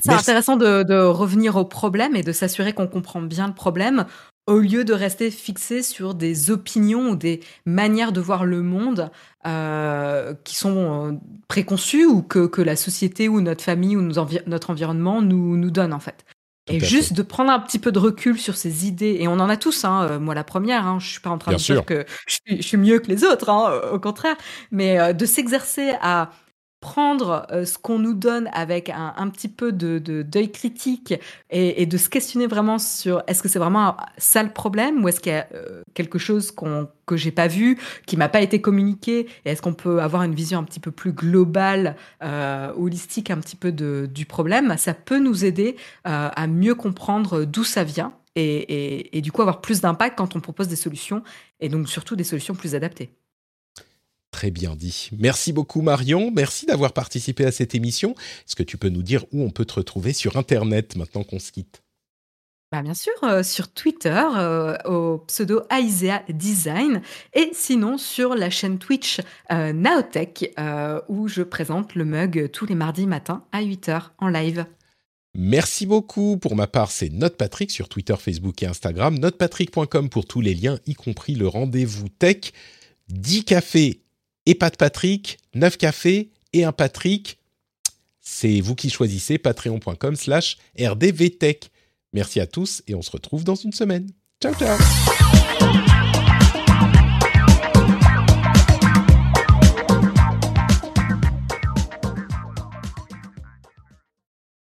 C'est intéressant de, revenir au problème et de s'assurer qu'on comprend bien le problème au lieu de rester fixé sur des opinions ou des manières de voir le monde euh, qui sont euh, préconçues ou que, que, la société ou notre famille ou notre environnement nous, nous donne en fait. et juste de prendre un petit peu de recul sur ces idées, et on en a tous, hein, euh, moi la première, hein, je suis pas en train de dire que je suis, mieux que les autres, hein, au contraire, mais de s'exercer à prendre euh, ce qu'on nous donne avec un, petit peu de d'œil critique et, de se questionner vraiment sur est-ce que c'est vraiment ça le problème ou est-ce qu'il y a euh, quelque chose qu'on que j'ai pas vu, qui m'a pas été communiqué et est-ce qu'on peut avoir une vision un petit peu plus globale, euh, holistique un petit peu de, du problème, ça peut nous aider à mieux comprendre d'où ça vient et, et, et du coup avoir plus d'impact quand on propose des solutions et donc surtout des solutions plus adaptées. Très bien dit. Merci beaucoup Marion. Merci d'avoir participé à cette émission. Est-ce que tu peux nous dire où on peut te retrouver sur Internet maintenant qu'on se quitte? Bah, bien sûr, euh, sur Twitter, euh, au pseudo Aisea Design, et sinon sur la chaîne Twitch euh, Naotech, où je présente le mug tous les mardis matins à 8h en live. Merci beaucoup. Pour ma part, c'est NotePatrick sur Twitter, Facebook et Instagram. Notepatrick.com pour tous les liens, y compris le rendez-vous tech. 10 cafés et pas de Patrick, 9 cafés et un Patrick. C'est vous qui choisissez, patreon.com slash rdvtech. Merci à tous et on se retrouve dans une semaine. Ciao ciao